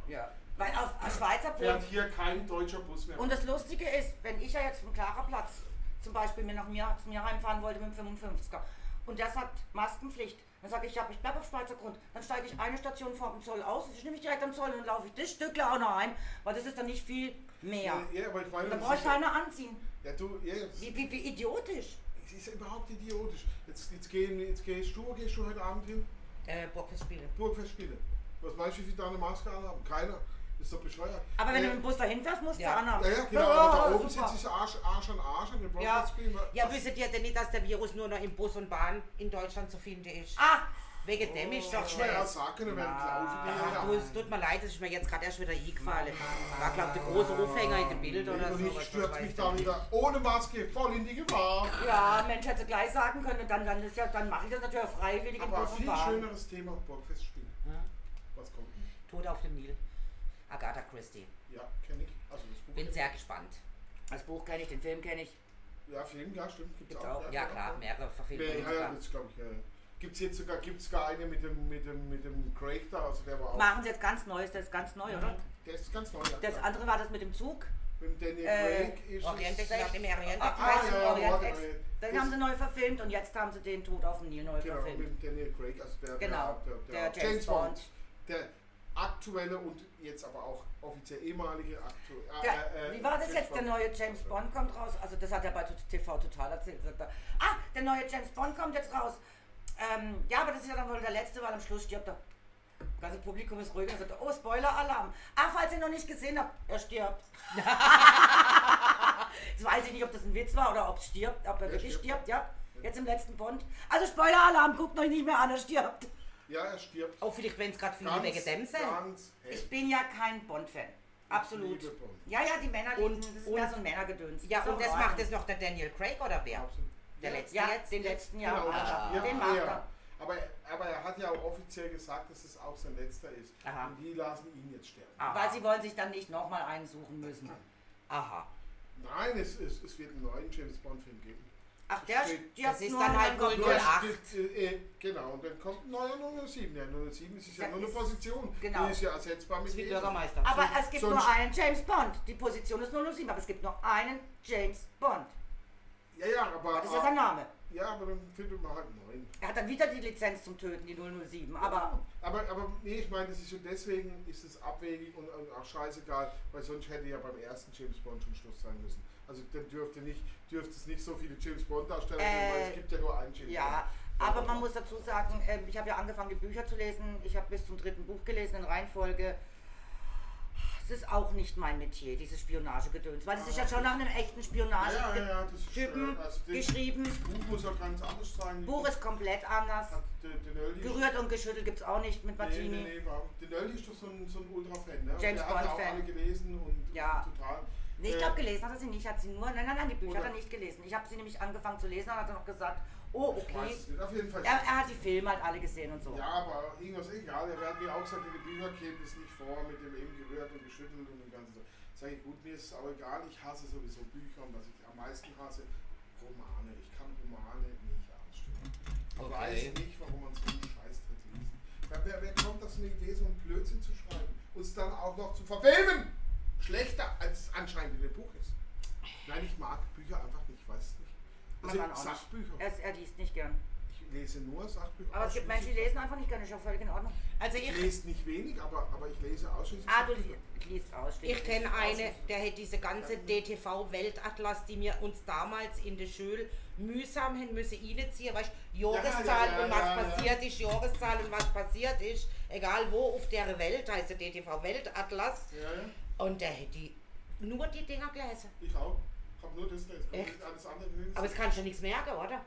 Speaker 1: Ja. Weil auf auf Schweizer
Speaker 2: Fährt
Speaker 1: Boden.
Speaker 2: hier kein deutscher Bus mehr.
Speaker 1: Und das Lustige ist, wenn ich ja jetzt vom Klarerplatz zum Beispiel mir nach mir, zu mir heimfahren wollte mit dem 55er und der sagt Maskenpflicht, dann sage ich, ja, ich bleibe auf Schweizer Grund. Dann steige ich eine Station vor dem Zoll aus, ich nehme mich direkt am Zoll und laufe ich das Stückle auch noch heim, weil das ist dann nicht viel mehr.
Speaker 2: ja, ja, aber ich meine,
Speaker 1: Da brauche ich keiner anziehen.
Speaker 2: Ja, du, ja,
Speaker 1: Wie, wie, wie idiotisch.
Speaker 2: es ist ja überhaupt idiotisch. Jetzt, jetzt, gehen, jetzt gehst du, wo gehst du heute Abend hin?
Speaker 3: Äh, Burgfestspiele.
Speaker 2: Burgfestspiele. Was meinst du, wie viele da eine Maske anhaben? Keiner. Ist doch bescheuert.
Speaker 1: Aber wenn
Speaker 2: äh,
Speaker 1: du mit dem Bus dahin fährst, musst du
Speaker 3: Ja.
Speaker 1: anhaben.
Speaker 2: Ja, ja, genau.
Speaker 1: Ja,
Speaker 2: aber da oben
Speaker 1: super.
Speaker 2: sitzt sich Arsch, Arsch an Arsch an den
Speaker 3: Ja, ja wüsstet ihr denn nicht, dass der Virus nur noch im Bus und Bahn in Deutschland zu finden ist?
Speaker 1: Ah,
Speaker 3: Wegen dem ist doch
Speaker 2: du mir
Speaker 3: schnell.
Speaker 2: ja sagen können, wenn ich
Speaker 3: Ach, du, es tut mir leid, das ist mir jetzt gerade erst wieder eingefallen. War, glaube ich, der große Aufhänger in dem Bild oder
Speaker 2: Und
Speaker 3: so.
Speaker 2: ich stürze mich
Speaker 3: ich
Speaker 2: da wieder ohne Maske voll in die Gefahr.
Speaker 1: Ja, Mensch, hätte gleich sagen können. Und dann, dann, ist ja, dann mache ich das natürlich auch freiwillig im
Speaker 2: Aber
Speaker 1: Bus und
Speaker 2: viel schöneres Thema Burgfestspiel.
Speaker 3: Hm?
Speaker 2: Was kommt?
Speaker 3: Tod auf dem Nil. Agatha Christie.
Speaker 2: Ja, kenne ich. Also das Buch.
Speaker 3: Bin sehr gespannt.
Speaker 1: Das Buch kenne ich, den Film kenne ich.
Speaker 2: Ja, Film, ja, stimmt. Gibt's,
Speaker 1: Gibt's
Speaker 2: auch.
Speaker 1: auch.
Speaker 3: Ja, klar, mehrere Verfilmungen.
Speaker 2: ja, ja,
Speaker 3: sogar.
Speaker 2: das glaube ich. Ja. Gibt es jetzt sogar gibt's gar eine mit dem, mit, dem, mit dem Craig da? Also der war auch.
Speaker 1: Machen sie jetzt ganz Neues, das ist ganz neu, oder?
Speaker 2: Der ist ganz neu. Ja,
Speaker 1: Das
Speaker 2: klar.
Speaker 1: andere war das mit dem Zug.
Speaker 2: Mit dem Daniel
Speaker 1: äh,
Speaker 2: Craig ist
Speaker 3: Orient
Speaker 2: es.
Speaker 3: Express im Orient
Speaker 2: Ah, ja, ja,
Speaker 1: Orient Ex-
Speaker 2: das-
Speaker 1: haben sie neu verfilmt und jetzt haben sie den Tod auf dem Nil neu
Speaker 2: Genau,
Speaker 1: verfilmt.
Speaker 2: mit dem Daniel Craig, also der,
Speaker 1: Genau,
Speaker 2: der, der,
Speaker 1: der James Bond.
Speaker 2: Der aktuelle und jetzt aber auch offiziell ehemalige aktu
Speaker 1: Der,
Speaker 2: äh, äh,
Speaker 1: wie war das
Speaker 2: James
Speaker 1: jetzt? Der
Speaker 2: Bond.
Speaker 1: neue James Bond kommt raus. Also das hat er bei TV total erzählt. Sagt er, ah, der neue James Bond kommt jetzt raus. Ähm, ja, aber das ist ja dann wohl der letzte, weil am Schluss stirbt er. Das ganze Publikum ist ruhig und sagt, oh, Spoiler-Alarm. Ah, falls ihr noch nicht gesehen habt, er stirbt. Jetzt weiß ich nicht, ob das ein Witz war oder ob es stirbt, ob er
Speaker 2: Er
Speaker 1: wirklich
Speaker 2: stirbt.
Speaker 1: stirbt, ja. Jetzt im letzten Bond. Also Spoiler-Alarm, guckt euch nicht mehr an, er stirbt.
Speaker 2: Ja, er stirbt.
Speaker 3: Auch vielleicht, wenn es gerade viele wegen dem sind.
Speaker 2: ganz
Speaker 1: Ich bin ja kein Bond-Fan. Absolut.
Speaker 2: liebe Bond.
Speaker 1: Ja, ja, die Männer lieben,
Speaker 3: Und-
Speaker 1: das ist
Speaker 3: und-
Speaker 1: so ein Männergedöns.
Speaker 3: Ja,
Speaker 1: So
Speaker 3: und das
Speaker 1: in
Speaker 3: macht es noch der Daniel Craig oder wer?
Speaker 2: Absolut.
Speaker 3: Der
Speaker 2: Ja,
Speaker 3: letzte
Speaker 1: Ja,
Speaker 3: jetzt?
Speaker 1: den letzten Jahr.
Speaker 2: Genau,
Speaker 1: Ah,
Speaker 2: ja,
Speaker 1: den macht
Speaker 2: ja.
Speaker 1: er.
Speaker 2: Aber, aber er hat ja auch offiziell gesagt, dass es auch sein letzter ist.
Speaker 3: Aha.
Speaker 2: Und die lassen ihn jetzt sterben.
Speaker 3: Ah.
Speaker 1: Weil sie wollen sich dann nicht nochmal einsuchen müssen.
Speaker 3: Aha.
Speaker 2: Nein, es, es, es wird einen neuen James Bond-Film geben.
Speaker 1: Ach, der
Speaker 2: steht-
Speaker 3: das ist dann halt
Speaker 1: kommt
Speaker 3: wohl
Speaker 1: der-
Speaker 3: der- Acht.
Speaker 2: Äh, äh, genau, und dann kommt ein neuer 007. Der 007 ist ja
Speaker 1: Ja,
Speaker 2: nur eine Position.
Speaker 1: genau.
Speaker 2: Die ist ja ersetzbar mit jedem.
Speaker 3: Bürgermeister.
Speaker 1: Aber
Speaker 2: So-
Speaker 1: es gibt nur einen James Bond. Die Position ist 007, aber es gibt nur einen James Bond.
Speaker 2: Ja, ja, aber,
Speaker 1: Das ist ja sein Name.
Speaker 2: ja, aber dann findet man halt einen neuen.
Speaker 1: Er hat dann wieder die Lizenz zum Töten, die 007. Aber
Speaker 2: aber, aber nee, ich meine, das ist schon deswegen ist es abwegig und, und auch scheißegal, weil sonst hätte ja beim ersten James Bond schon Schluss sein müssen. Also dann dürfte nicht, dürfte es nicht so viele James Bond Darsteller geben, weil
Speaker 1: Äh,
Speaker 2: es gibt ja nur einen James
Speaker 1: ja,
Speaker 2: Bond.
Speaker 1: aber man muss dazu sagen, ähm, ich habe ja angefangen, die Bücher zu lesen. Ich habe bis zum dritten Buch gelesen in Reihenfolge. Es ist auch nicht mein Metier, dieses Spionagegedöns, weil es ist ja schon nach einem echten
Speaker 2: ja, ja, ja,
Speaker 1: Spionage-Typen
Speaker 2: ja, das ist, äh, also
Speaker 1: geschrieben.
Speaker 2: Buch muss ja ganz anders sein.
Speaker 1: Buch ist komplett anders.
Speaker 2: Den, den
Speaker 1: Gerührt und geschüttelt gibt es auch nicht mit
Speaker 2: Nee,
Speaker 1: Martini.
Speaker 2: nee, nee, warum? Den Oldie ist doch so ein, so ein Ultra-Fan, ne?
Speaker 1: James Bond-Fan.
Speaker 2: alle gelesen und
Speaker 1: Ja.
Speaker 2: und total.
Speaker 1: Nee, ich
Speaker 2: Äh,
Speaker 1: glaube, gelesen hat er sie nicht. Hat sie nur. Nein, nein, nein, die Bücher
Speaker 2: Oder-
Speaker 1: hat er nicht gelesen. Ich habe sie nämlich angefangen zu lesen und hat er noch gesagt, oh,
Speaker 2: Ich weiß
Speaker 1: okay.
Speaker 2: es nicht, auf jeden Fall.
Speaker 1: Er, er hat die Filme halt alle gesehen und so.
Speaker 2: Ja, aber irgendwas egal. Er hat mir auch gesagt, in den Büchern käme das nicht vor mit dem eben gerührt und geschüttelt und dem Ganzen. so. Sag ich, gut, mir ist es auch egal. Ich hasse sowieso Bücher und was ich am meisten hasse, Romane. Ich kann Romane nicht ausstehen. Ich
Speaker 3: Okay.
Speaker 2: weiß nicht, warum man so einen Scheißdreck liest. Wer, wer, wer kommt auf so eine Idee, so einen Blödsinn zu schreiben? Und es dann auch noch zu verfilmen? Schlechter, als es anscheinend in dem Buch ist. Nein, ich mag Bücher einfach nicht, ich weiß es nicht. Also
Speaker 1: auch nicht.
Speaker 2: Sachbücher.
Speaker 1: Er, er liest nicht gern.
Speaker 2: Ich lese nur Sachbücher.
Speaker 1: Aber es gibt Menschen, die lesen einfach nicht gerne. Ist auch völlig in Ordnung.
Speaker 3: Also
Speaker 2: Ich
Speaker 3: ich,
Speaker 2: lese nicht wenig, aber, aber ich lese ausschließlich.
Speaker 1: Ah, du liest ausschließlich.
Speaker 3: ich kenne eine, der hat diese ganze DTV-Weltatlas, die wir uns damals in der Schule mühsam hin müssen reinziehen, weißt Jahreszahl
Speaker 2: Ja, ja, ja,
Speaker 3: und was
Speaker 2: ja, ja.
Speaker 3: passiert ist, Jahreszahl und was passiert ist, egal wo auf der Welt, heißt der DTV-Weltatlas.
Speaker 2: Ja, ja,
Speaker 3: Und der hat die, nur die Dinger gelesen.
Speaker 2: ich auch. Ich habe nur das gelesen. Ich
Speaker 3: Echt?
Speaker 2: nicht Alles andere gelesen.
Speaker 3: Aber es kannst du nichts merken, oder?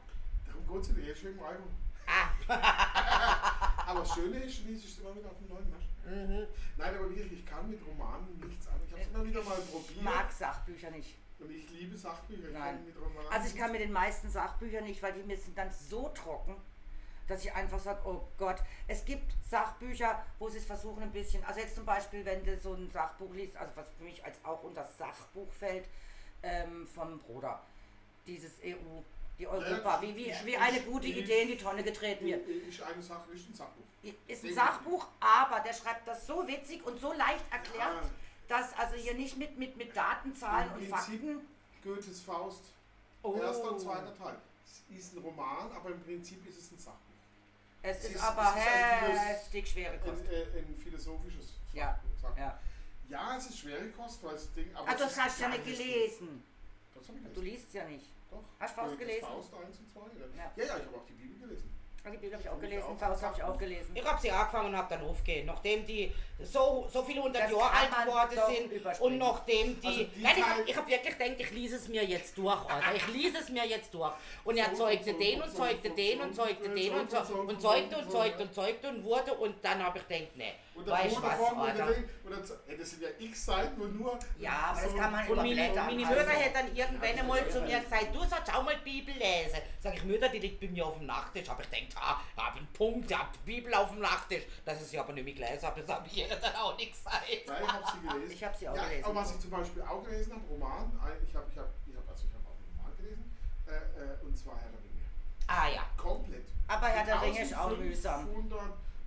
Speaker 2: Darum geht es in der schönen Album.
Speaker 3: Ah,
Speaker 2: Aber das Schöne ist, liest ich immer wieder auf dem neuen Nasch.
Speaker 3: mhm.
Speaker 2: Nein, aber wirklich, ich kann mit Romanen nichts an. Ich habe es immer wieder mal
Speaker 1: Ich
Speaker 2: probiert.
Speaker 1: mag Sachbücher nicht.
Speaker 2: Und ich liebe Sachbücher. Ich
Speaker 1: Nein.
Speaker 2: kann mit Romanen
Speaker 1: Also ich kann mit den meisten Sachbüchern nicht, weil die mir sind dann so trocken, dass ich einfach sage, oh Gott, es gibt Sachbücher, wo sie es versuchen ein bisschen, also jetzt zum Beispiel, wenn du so ein Sachbuch liest, also was für mich als auch unter Sachbuch fällt, ähm, vom Bruder, dieses EU, die Europa, wie, wie, wie eine gute Idee in die Tonne getreten wird.
Speaker 2: Ist eine Sache, ist ein Sachbuch.
Speaker 1: Ist ein Sachbuch, aber der schreibt das so witzig und so leicht erklärt, dass also hier nicht mit, mit, mit Daten, Zahlen und Fakten.
Speaker 2: Goethes Faust.
Speaker 1: Oh.
Speaker 2: Erster und zweiter Teil. Es ist ein Roman, aber im Prinzip ist es ein Sachbuch.
Speaker 1: Es
Speaker 2: Es
Speaker 1: ist
Speaker 2: ist-
Speaker 1: aber
Speaker 2: es ist
Speaker 1: heftig schwere Kost.
Speaker 2: Ein, äh, ein philosophisches
Speaker 1: Ja,
Speaker 2: Sachbuch.
Speaker 1: Ja.
Speaker 2: Ja, es ist schwere Kost, weil das Ding. Aber es
Speaker 1: das hast du ja nicht gelesen.
Speaker 2: Das ich
Speaker 1: Du
Speaker 2: gelesen.
Speaker 1: liest ja nicht.
Speaker 2: Doch.
Speaker 1: Hast du Faust
Speaker 2: Goethes
Speaker 1: gelesen?
Speaker 2: Faust 1 und 2. Ja,
Speaker 1: Ja.
Speaker 2: ja, ja ich habe auch die Bibel gelesen.
Speaker 1: Also die Bibel habe ich auch gelesen, Faust habe ich auch gelesen.
Speaker 3: Ich habe sie angefangen und habe dann aufgehört. Nachdem die so, so viele hundert
Speaker 1: Das
Speaker 3: Jahre alt geworden sind und nachdem die.
Speaker 2: Also die
Speaker 3: Nein, ich habe ich hab wirklich gedacht, ich lese es mir jetzt durch, Alter. Ich lese es mir jetzt durch. Und er zeugte den und zeugte den und zeugte den und, so, und zeugte und zeugte und zeugte und wurde und dann habe ich gedacht, nee,
Speaker 2: Und der
Speaker 3: weißt du
Speaker 2: Bruder
Speaker 3: was,
Speaker 2: vorne und der
Speaker 3: Alter.
Speaker 2: Ding, und dann, ey, das sind ja x Seiten, wo nur.
Speaker 1: Ja, aber das
Speaker 2: so-
Speaker 1: kann man
Speaker 3: Und meine,
Speaker 1: überblättern.
Speaker 3: meine
Speaker 1: also.
Speaker 3: Mutter hat dann irgendwann einmal zu mir gesagt, du sollst auch mal die Bibel lesen. Sag ich, Mutter, die liegt bei mir auf dem Nachttisch. Hab ich gedacht, ha, hab einen Punkt, hab die Bibel auf dem Nachttisch. Dass ich sie aber nicht mehr gelesen habe, das habe ich ihr dann auch nicht gesagt.
Speaker 2: Nein, ich habe sie gelesen.
Speaker 1: Ich hab sie auch
Speaker 2: ja,
Speaker 1: gelesen.
Speaker 2: Aber was ich zum Beispiel auch gelesen habe, Roman, ich habe ich hab, ich hab, also ich hab auch einen Roman gelesen, äh, äh, und zwar Herr der Ringe.
Speaker 3: Ah ja.
Speaker 2: Komplett.
Speaker 1: Aber Herr der Ringe ist auch mühsam.
Speaker 2: 1500,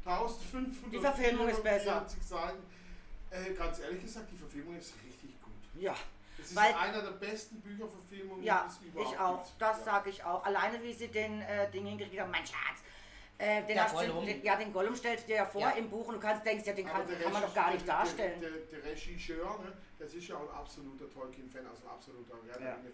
Speaker 2: 1500,
Speaker 1: Die Verfilmung ist besser.
Speaker 2: 44 Seiten. Äh, ganz ehrlich gesagt, die Verfilmung ist richtig gut.
Speaker 1: Ja,
Speaker 2: Es ist
Speaker 1: Weil-
Speaker 2: einer der besten Bücherverfilmungen,
Speaker 1: ja,
Speaker 2: die es überhaupt
Speaker 1: ich auch.
Speaker 2: gibt.
Speaker 1: Das
Speaker 2: ja.
Speaker 1: sage ich auch. Alleine wie sie den äh, Ding hingekriegt haben, mein Schatz. Äh, den du-
Speaker 3: Gollum.
Speaker 1: den, ja, den Gollum stellst du dir ja vor
Speaker 3: Ja.
Speaker 1: im Buch und du kannst denkst, ja, den kann, kann man doch gar nicht
Speaker 2: der,
Speaker 1: darstellen.
Speaker 2: Der, der, der Regisseur, ne, das ist ja auch ein absoluter Tolkien-Fan, also ein absoluter Herr
Speaker 1: Ja.
Speaker 2: Ne?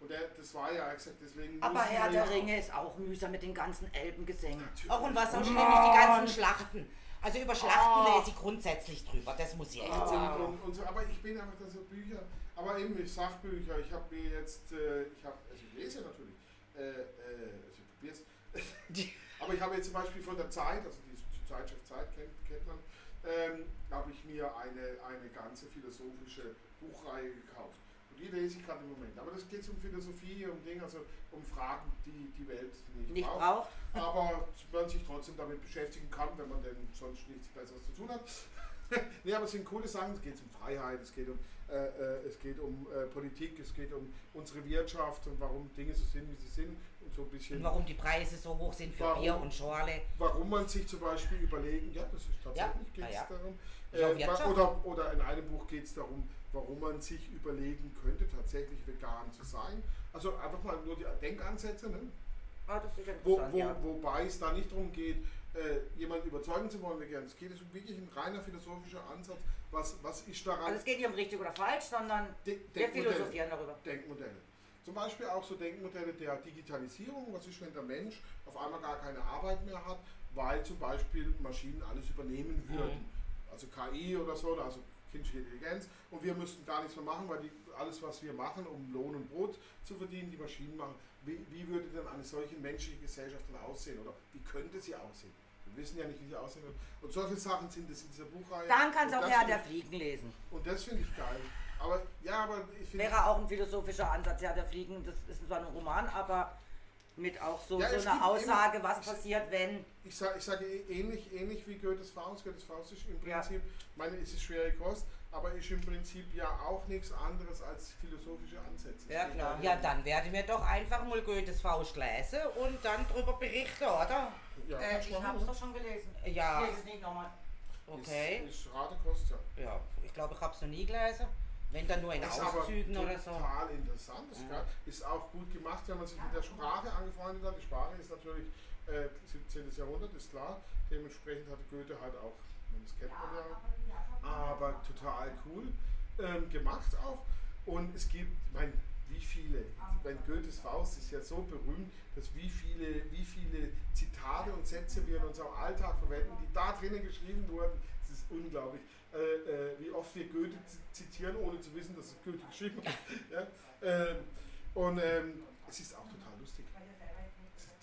Speaker 2: Und der, das war ja gesagt, deswegen.
Speaker 1: Aber Herr der
Speaker 2: ja
Speaker 1: Ringe ist auch mühsam mit den ganzen Elbengesängen.
Speaker 2: Natürlich.
Speaker 3: Auch und was auch schlimm ist, die ganzen Schlachten. Also über Schlachten
Speaker 1: Ah.
Speaker 3: lese ich grundsätzlich drüber, das muss ich echt
Speaker 2: Und,
Speaker 3: sagen.
Speaker 2: und, und so, aber ich bin einfach da so Bücher, aber eben ich Sachbücher, ich habe mir jetzt, äh, ich habe, also ich lese ja natürlich, äh, äh, also ich probier's, aber ich habe jetzt zum Beispiel von der Zeit, also die, die Zeitschrift Zeit kennt, kennt man, ähm, habe ich mir eine, eine ganze philosophische Buchreihe gekauft. Die lese ich gerade im Moment. Aber das geht um Philosophie, um Dinge, also um Fragen, die die Welt nicht,
Speaker 1: Nicht
Speaker 2: braucht
Speaker 1: braucht.
Speaker 2: aber man sich trotzdem damit beschäftigen kann, wenn man denn sonst nichts Besseres zu tun hat. nee, aber es sind coole Sachen, es geht um Freiheit, es geht um, äh, äh, es geht um äh, Politik, es geht um unsere Wirtschaft und warum Dinge so sind, wie sie sind und so ein bisschen,
Speaker 3: Und warum die Preise so hoch sind für
Speaker 2: Warum?
Speaker 3: Bier und Schorle.
Speaker 2: warum man sich zum Beispiel überlegen, ja, das ist tatsächlich,
Speaker 3: Ja,
Speaker 2: geht es
Speaker 3: ja.
Speaker 2: darum, äh, oder, oder in einem Buch geht es darum, warum man sich überlegen könnte, tatsächlich vegan zu sein. Also einfach mal nur die Denkansätze, ne?
Speaker 1: Ah,
Speaker 2: Wo, wo,
Speaker 1: ja.
Speaker 2: Wobei es da nicht darum geht, äh, jemanden überzeugen zu wollen, vegan. Es geht um wirklich ein reiner philosophischer Ansatz. Was, was ist daran?
Speaker 1: Also es geht nicht um richtig oder falsch, sondern
Speaker 2: De-
Speaker 1: wir
Speaker 2: Denkmodelle.
Speaker 1: philosophieren darüber.
Speaker 2: Denkmodelle. Zum Beispiel auch so Denkmodelle der Digitalisierung. Was ist, wenn der Mensch auf einmal gar keine Arbeit mehr hat, weil zum Beispiel Maschinen alles übernehmen würden? Also KI oder so, also künstliche Intelligenz. Und wir müssten gar nichts mehr machen, weil die, alles, was wir machen, um Lohn und Brot zu verdienen, die Maschinen machen. Wie, wie würde denn eine solche menschliche Gesellschaft dann aussehen? Oder wie könnte sie aussehen? Wir wissen ja nicht, wie sie aussehen wird. Und solche Sachen sind es in dieser Buchreihe.
Speaker 1: Dann kannst du
Speaker 2: Und
Speaker 1: auch Herr der Fliegen lesen.
Speaker 2: Und das finde ich geil. Aber ja, aber ich finde.
Speaker 1: Wäre auch ein philosophischer Ansatz, Herr der Fliegen. Das ist zwar ein Roman, aber mit auch so,
Speaker 2: Ja,
Speaker 1: so
Speaker 2: es
Speaker 1: eine
Speaker 2: gibt
Speaker 1: Aussage,
Speaker 2: immer-
Speaker 1: was passiert, wenn.
Speaker 2: Ich sage ich sage eh- ähnlich, ähnlich wie Goethes Faust. Goethes Faust ist im
Speaker 1: Ja.
Speaker 2: Prinzip, ich meine, es ist schwere Kost, aber ist im Prinzip ja auch nichts anderes als philosophische Ansätze.
Speaker 3: Ja klar. Ja, dann werde ich mir doch einfach mal Goethes Faust lesen und dann darüber berichten, oder?
Speaker 2: Ja,
Speaker 1: Äh, ich hab's
Speaker 2: ne?
Speaker 1: doch schon gelesen.
Speaker 3: Ja,
Speaker 1: Ich lese es nicht nochmal.
Speaker 3: okay.
Speaker 2: Ist, ist Ratekost, ja.
Speaker 3: Ja, ich glaube, ich habe es noch nie gelesen. Wenn dann nur in
Speaker 2: ist aber
Speaker 3: Auszügen oder so.
Speaker 2: total interessant. Ist,
Speaker 3: Ja.
Speaker 2: geil. ist auch gut gemacht, wenn man sich mit der Sprache angefreundet hat. Die Sprache ist natürlich äh, 17. Jahrhundert, ist klar. Dementsprechend hat Goethe halt auch, das kennt man ja, aber total cool ähm, gemacht auch. Und es gibt, ich meine, wie viele, mein Goethes Faust ist ja so berühmt, dass wie viele, wie viele Zitate und Sätze wir in unserem Alltag verwenden, die da drinnen geschrieben wurden. Ist unglaublich. Äh, äh, wie oft wir Goethe zitieren, ohne zu wissen, dass es Goethe geschrieben hat. Ja? Ähm, und ähm, es ist auch total lustig.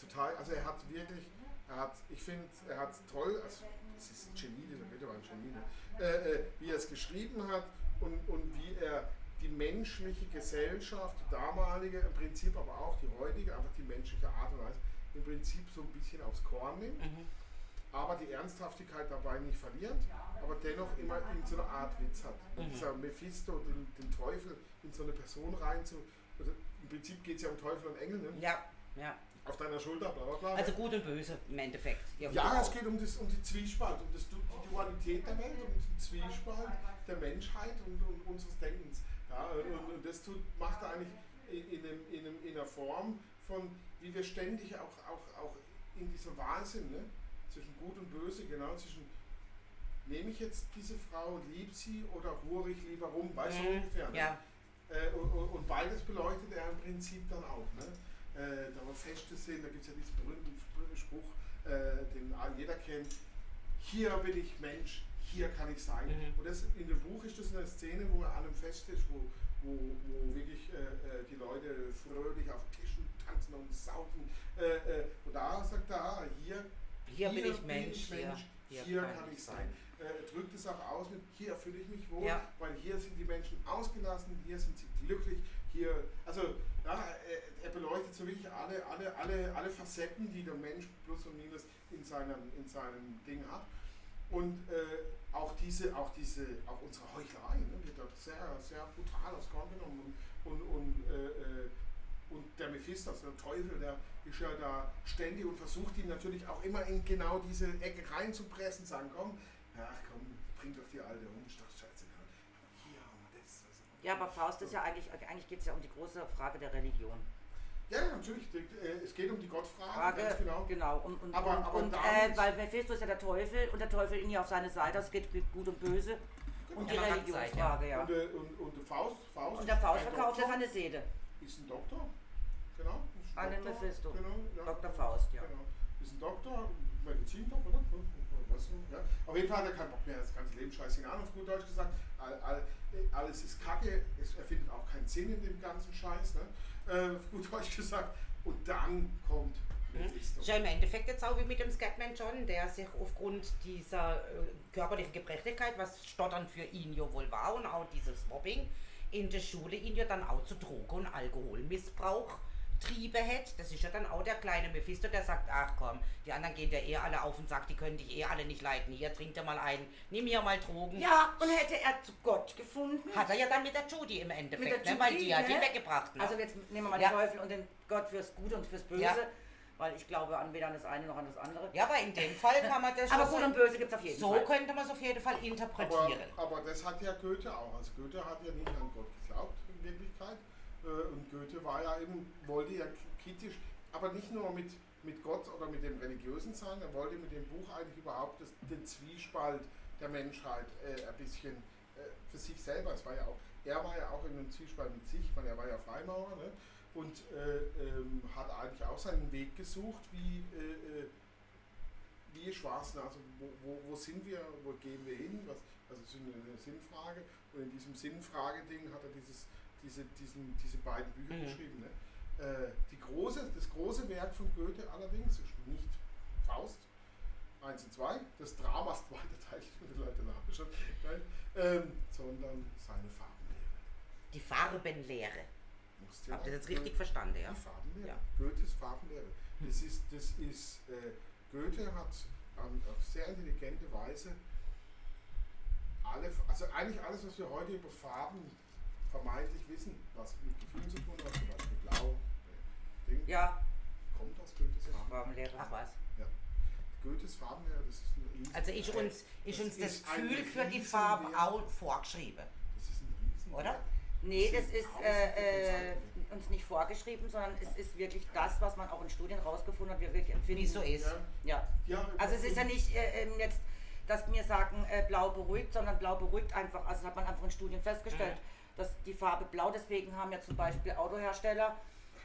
Speaker 2: Total, also er hat wirklich, er hat, ich finde, er hat toll, also es ist ein Genie, dieser Goethe war ein Genie, ne? äh, äh, wie er es geschrieben hat und, und wie er die menschliche Gesellschaft, die damalige, im Prinzip aber auch die heutige, einfach die menschliche Art und Weise, im Prinzip so ein bisschen aufs Korn nimmt,
Speaker 3: Mhm.
Speaker 2: Aber die Ernsthaftigkeit dabei nicht verliert, aber dennoch immer in so eine Art Witz hat.
Speaker 3: Mhm.
Speaker 2: Dieser Mephisto, den, den Teufel in so eine Person rein zu, also im Prinzip geht es ja um Teufel und Engel, ne?
Speaker 3: Ja, ja.
Speaker 2: auf deiner Schulter, bla bla bla.
Speaker 3: Also gut und böse im Endeffekt.
Speaker 2: Ja, es
Speaker 3: auch.
Speaker 2: geht um, das, um die Zwiespalt, um das, die Dualität der Welt, um die Zwiespalt der Menschheit und, und unseres Denkens. Ja, und, und das tut, macht er eigentlich in, in, einem, in, einem, in einer Form von, wie wir ständig auch, auch, auch in dieser Wahl sind, ne? Zwischen Gut und Böse, genau zwischen nehme ich jetzt diese Frau und liebe sie oder hure ich lieber rum, weißt du
Speaker 3: Mhm,
Speaker 2: ungefähr. Ne?
Speaker 3: Ja,
Speaker 2: Äh, und, beides beleuchtet er im Prinzip dann auch. Ne? äh, da wo Feste sind, da gibt es ja diesen berühmten Spruch, äh, den jeder kennt, hier bin ich Mensch, hier kann ich sein.
Speaker 3: Mhm.
Speaker 2: Und das, in dem Buch ist das eine Szene, wo er an einem Fest ist, wo, wo, wo wirklich äh, äh, die Leute fröhlich auf Tischen tanzen und saufen. Äh, äh, und da sagt er, ah, hier,
Speaker 3: Hier bin ich Mensch, hier-
Speaker 2: hier,
Speaker 3: hier
Speaker 2: kann, ich sein. Äh, drückt es auch aus mit, hier fühle ich mich wohl,
Speaker 3: Ja.
Speaker 2: weil hier sind die Menschen ausgelassen, hier sind sie glücklich, hier, also ja, er, er beleuchtet so wirklich alle, alle, alle, alle Facetten, die der Mensch plus und minus in seinem, in seinem Ding hat. Und äh, auch diese, auch diese, auch unsere Heuchelei, ne, wird dort sehr, sehr brutal aufs Korn genommen. Und, und, und, äh, äh, und der Mephistos, der Teufel, der ist ja da ständig und versucht ihn natürlich auch immer in genau diese Ecke reinzupressen, sagen, komm, ach komm, bring doch die Alte um, ist doch scheißegal. Hier haben wir das. Also.
Speaker 1: Ja, aber Faust ist ja eigentlich, eigentlich geht es ja um die große Frage der Religion.
Speaker 2: Ja, natürlich, äh, es geht um die Gottfrage,
Speaker 1: Frage,
Speaker 2: ganz genau.
Speaker 1: genau. Und, und,
Speaker 2: Aber-
Speaker 1: und,
Speaker 2: aber
Speaker 1: und äh, weil Mephisto ist ja der Teufel und der Teufel ihn ja auf seine Seite, es geht mit Gut und Böse. Und die Religionsfrage, ja.
Speaker 2: Und, äh, und, und der Faust, Faust
Speaker 1: Und der Faust verkauft ja seine Seele.
Speaker 2: Ist ein Doktor, genau.
Speaker 1: An den Mephisto.
Speaker 2: Genau, ja.
Speaker 1: Dr. Faust, ja.
Speaker 2: Genau. Ist ein Doktor, Medizindoktor, oder? Was so, ja. Auf jeden Fall hat er keinen Bock mehr, das ganze Leben scheißegal, auf gut Deutsch gesagt. All, all, alles ist kacke, es, er findet auch keinen Sinn in dem ganzen Scheiß, ne? äh, auf gut Deutsch gesagt. Und dann kommt Mephisto.
Speaker 3: Ist ja im Endeffekt jetzt auch wie mit dem Scatman John, der sich aufgrund dieser äh, körperlichen Gebrechlichkeit, was Stottern für ihn ja wohl war und auch dieses Mobbing, in der Schule ihn ja dann auch zu Droge- und Alkoholmissbrauch Triebe hat. Das ist ja dann auch der kleine Mephisto, der sagt, ach komm, die anderen gehen ja eh alle auf und sagt, die können dich eh alle nicht leiten. Hier, trink dir mal ein, nimm hier mal Drogen.
Speaker 1: Ja, und hätte er zu Gott gefunden.
Speaker 3: Hat er ja dann mit der Judy im Endeffekt,
Speaker 1: Mit der
Speaker 3: ne? weil
Speaker 1: Judy,
Speaker 3: die hat ihn
Speaker 1: ne?
Speaker 3: weggebracht. Ne?
Speaker 1: Also jetzt nehmen wir mal
Speaker 3: Ja.
Speaker 1: den Teufel und den Gott fürs Gute und fürs Böse.
Speaker 3: Ja.
Speaker 1: Weil ich glaube an weder an das eine noch an das andere.
Speaker 3: ja, aber in dem Fall kann man das
Speaker 1: Aber
Speaker 3: schon
Speaker 1: Gut und
Speaker 3: so,
Speaker 1: Böse gibt es auf jeden
Speaker 3: so
Speaker 1: Fall.
Speaker 3: könnte man es auf jeden Fall
Speaker 2: Aber,
Speaker 3: interpretieren.
Speaker 2: aber das hat ja Goethe auch. Also Goethe hat ja nicht an Gott geglaubt in Wirklichkeit. Äh, Und Goethe war ja eben, wollte ja kritisch, aber nicht nur mit, mit Gott oder mit dem Religiösen sein, er wollte mit dem Buch eigentlich überhaupt das, den Zwiespalt der Menschheit äh, ein bisschen äh, für sich selber. Es war ja auch, er war ja auch in einem Zwiespalt mit sich, ich meine, er war ja Freimaurer ne? und äh, ähm, hat eigentlich auch seinen Weg gesucht, wie, äh, äh, wie Schwarzen, also wo, wo, wo sind wir, wo gehen wir hin, was, also es ist eine Sinnfrage und in diesem Sinnfrage-Ding hat er dieses, diese, diesen, diese beiden Bücher
Speaker 3: Mhm.
Speaker 2: geschrieben. Ne? Äh, die große, das große Werk von Goethe allerdings ist nicht Faust 1 und 2, das Drama ist zweite Teil, die Leute schon, ähm, sondern seine Farbenlehre.
Speaker 3: Die Farbenlehre. Habt ihr das richtig verstanden, ja?
Speaker 2: Die Farbenlehre.
Speaker 3: Ja.
Speaker 2: Goethes Farbenlehre. Das ist, das ist äh, Goethe hat an, auf sehr intelligente Weise alle, also eigentlich alles, was wir heute über Farben vermeintlich wissen, was mit Gefühlen zu tun hat, zum Beispiel Blau, äh, Ding,
Speaker 1: Ja,
Speaker 2: kommt aus Goethes
Speaker 1: das
Speaker 2: Farbenlehre.
Speaker 1: war im Lehrer.
Speaker 3: Ach was.
Speaker 2: Goethes Farbenlehre, das ist ein riesen
Speaker 3: Also ist uns,
Speaker 2: Das
Speaker 3: uns das Gefühl für die. Farben auch vorgeschrieben.
Speaker 2: Das ist ein riesen
Speaker 3: Oder?
Speaker 1: Nee, das ist äh, äh, uns nicht vorgeschrieben, sondern es ist wirklich das, was man auch in Studien rausgefunden hat, wir wirklich empfinden.
Speaker 3: Wie es so ist.
Speaker 2: Ja,
Speaker 1: Ja.
Speaker 2: ja,
Speaker 1: Also es ist ja nicht äh, ähm, jetzt, dass wir sagen, äh, blau beruhigt, sondern blau beruhigt einfach. Also das hat man einfach in Studien festgestellt, dass die Farbe blau, deswegen haben ja zum Beispiel Autohersteller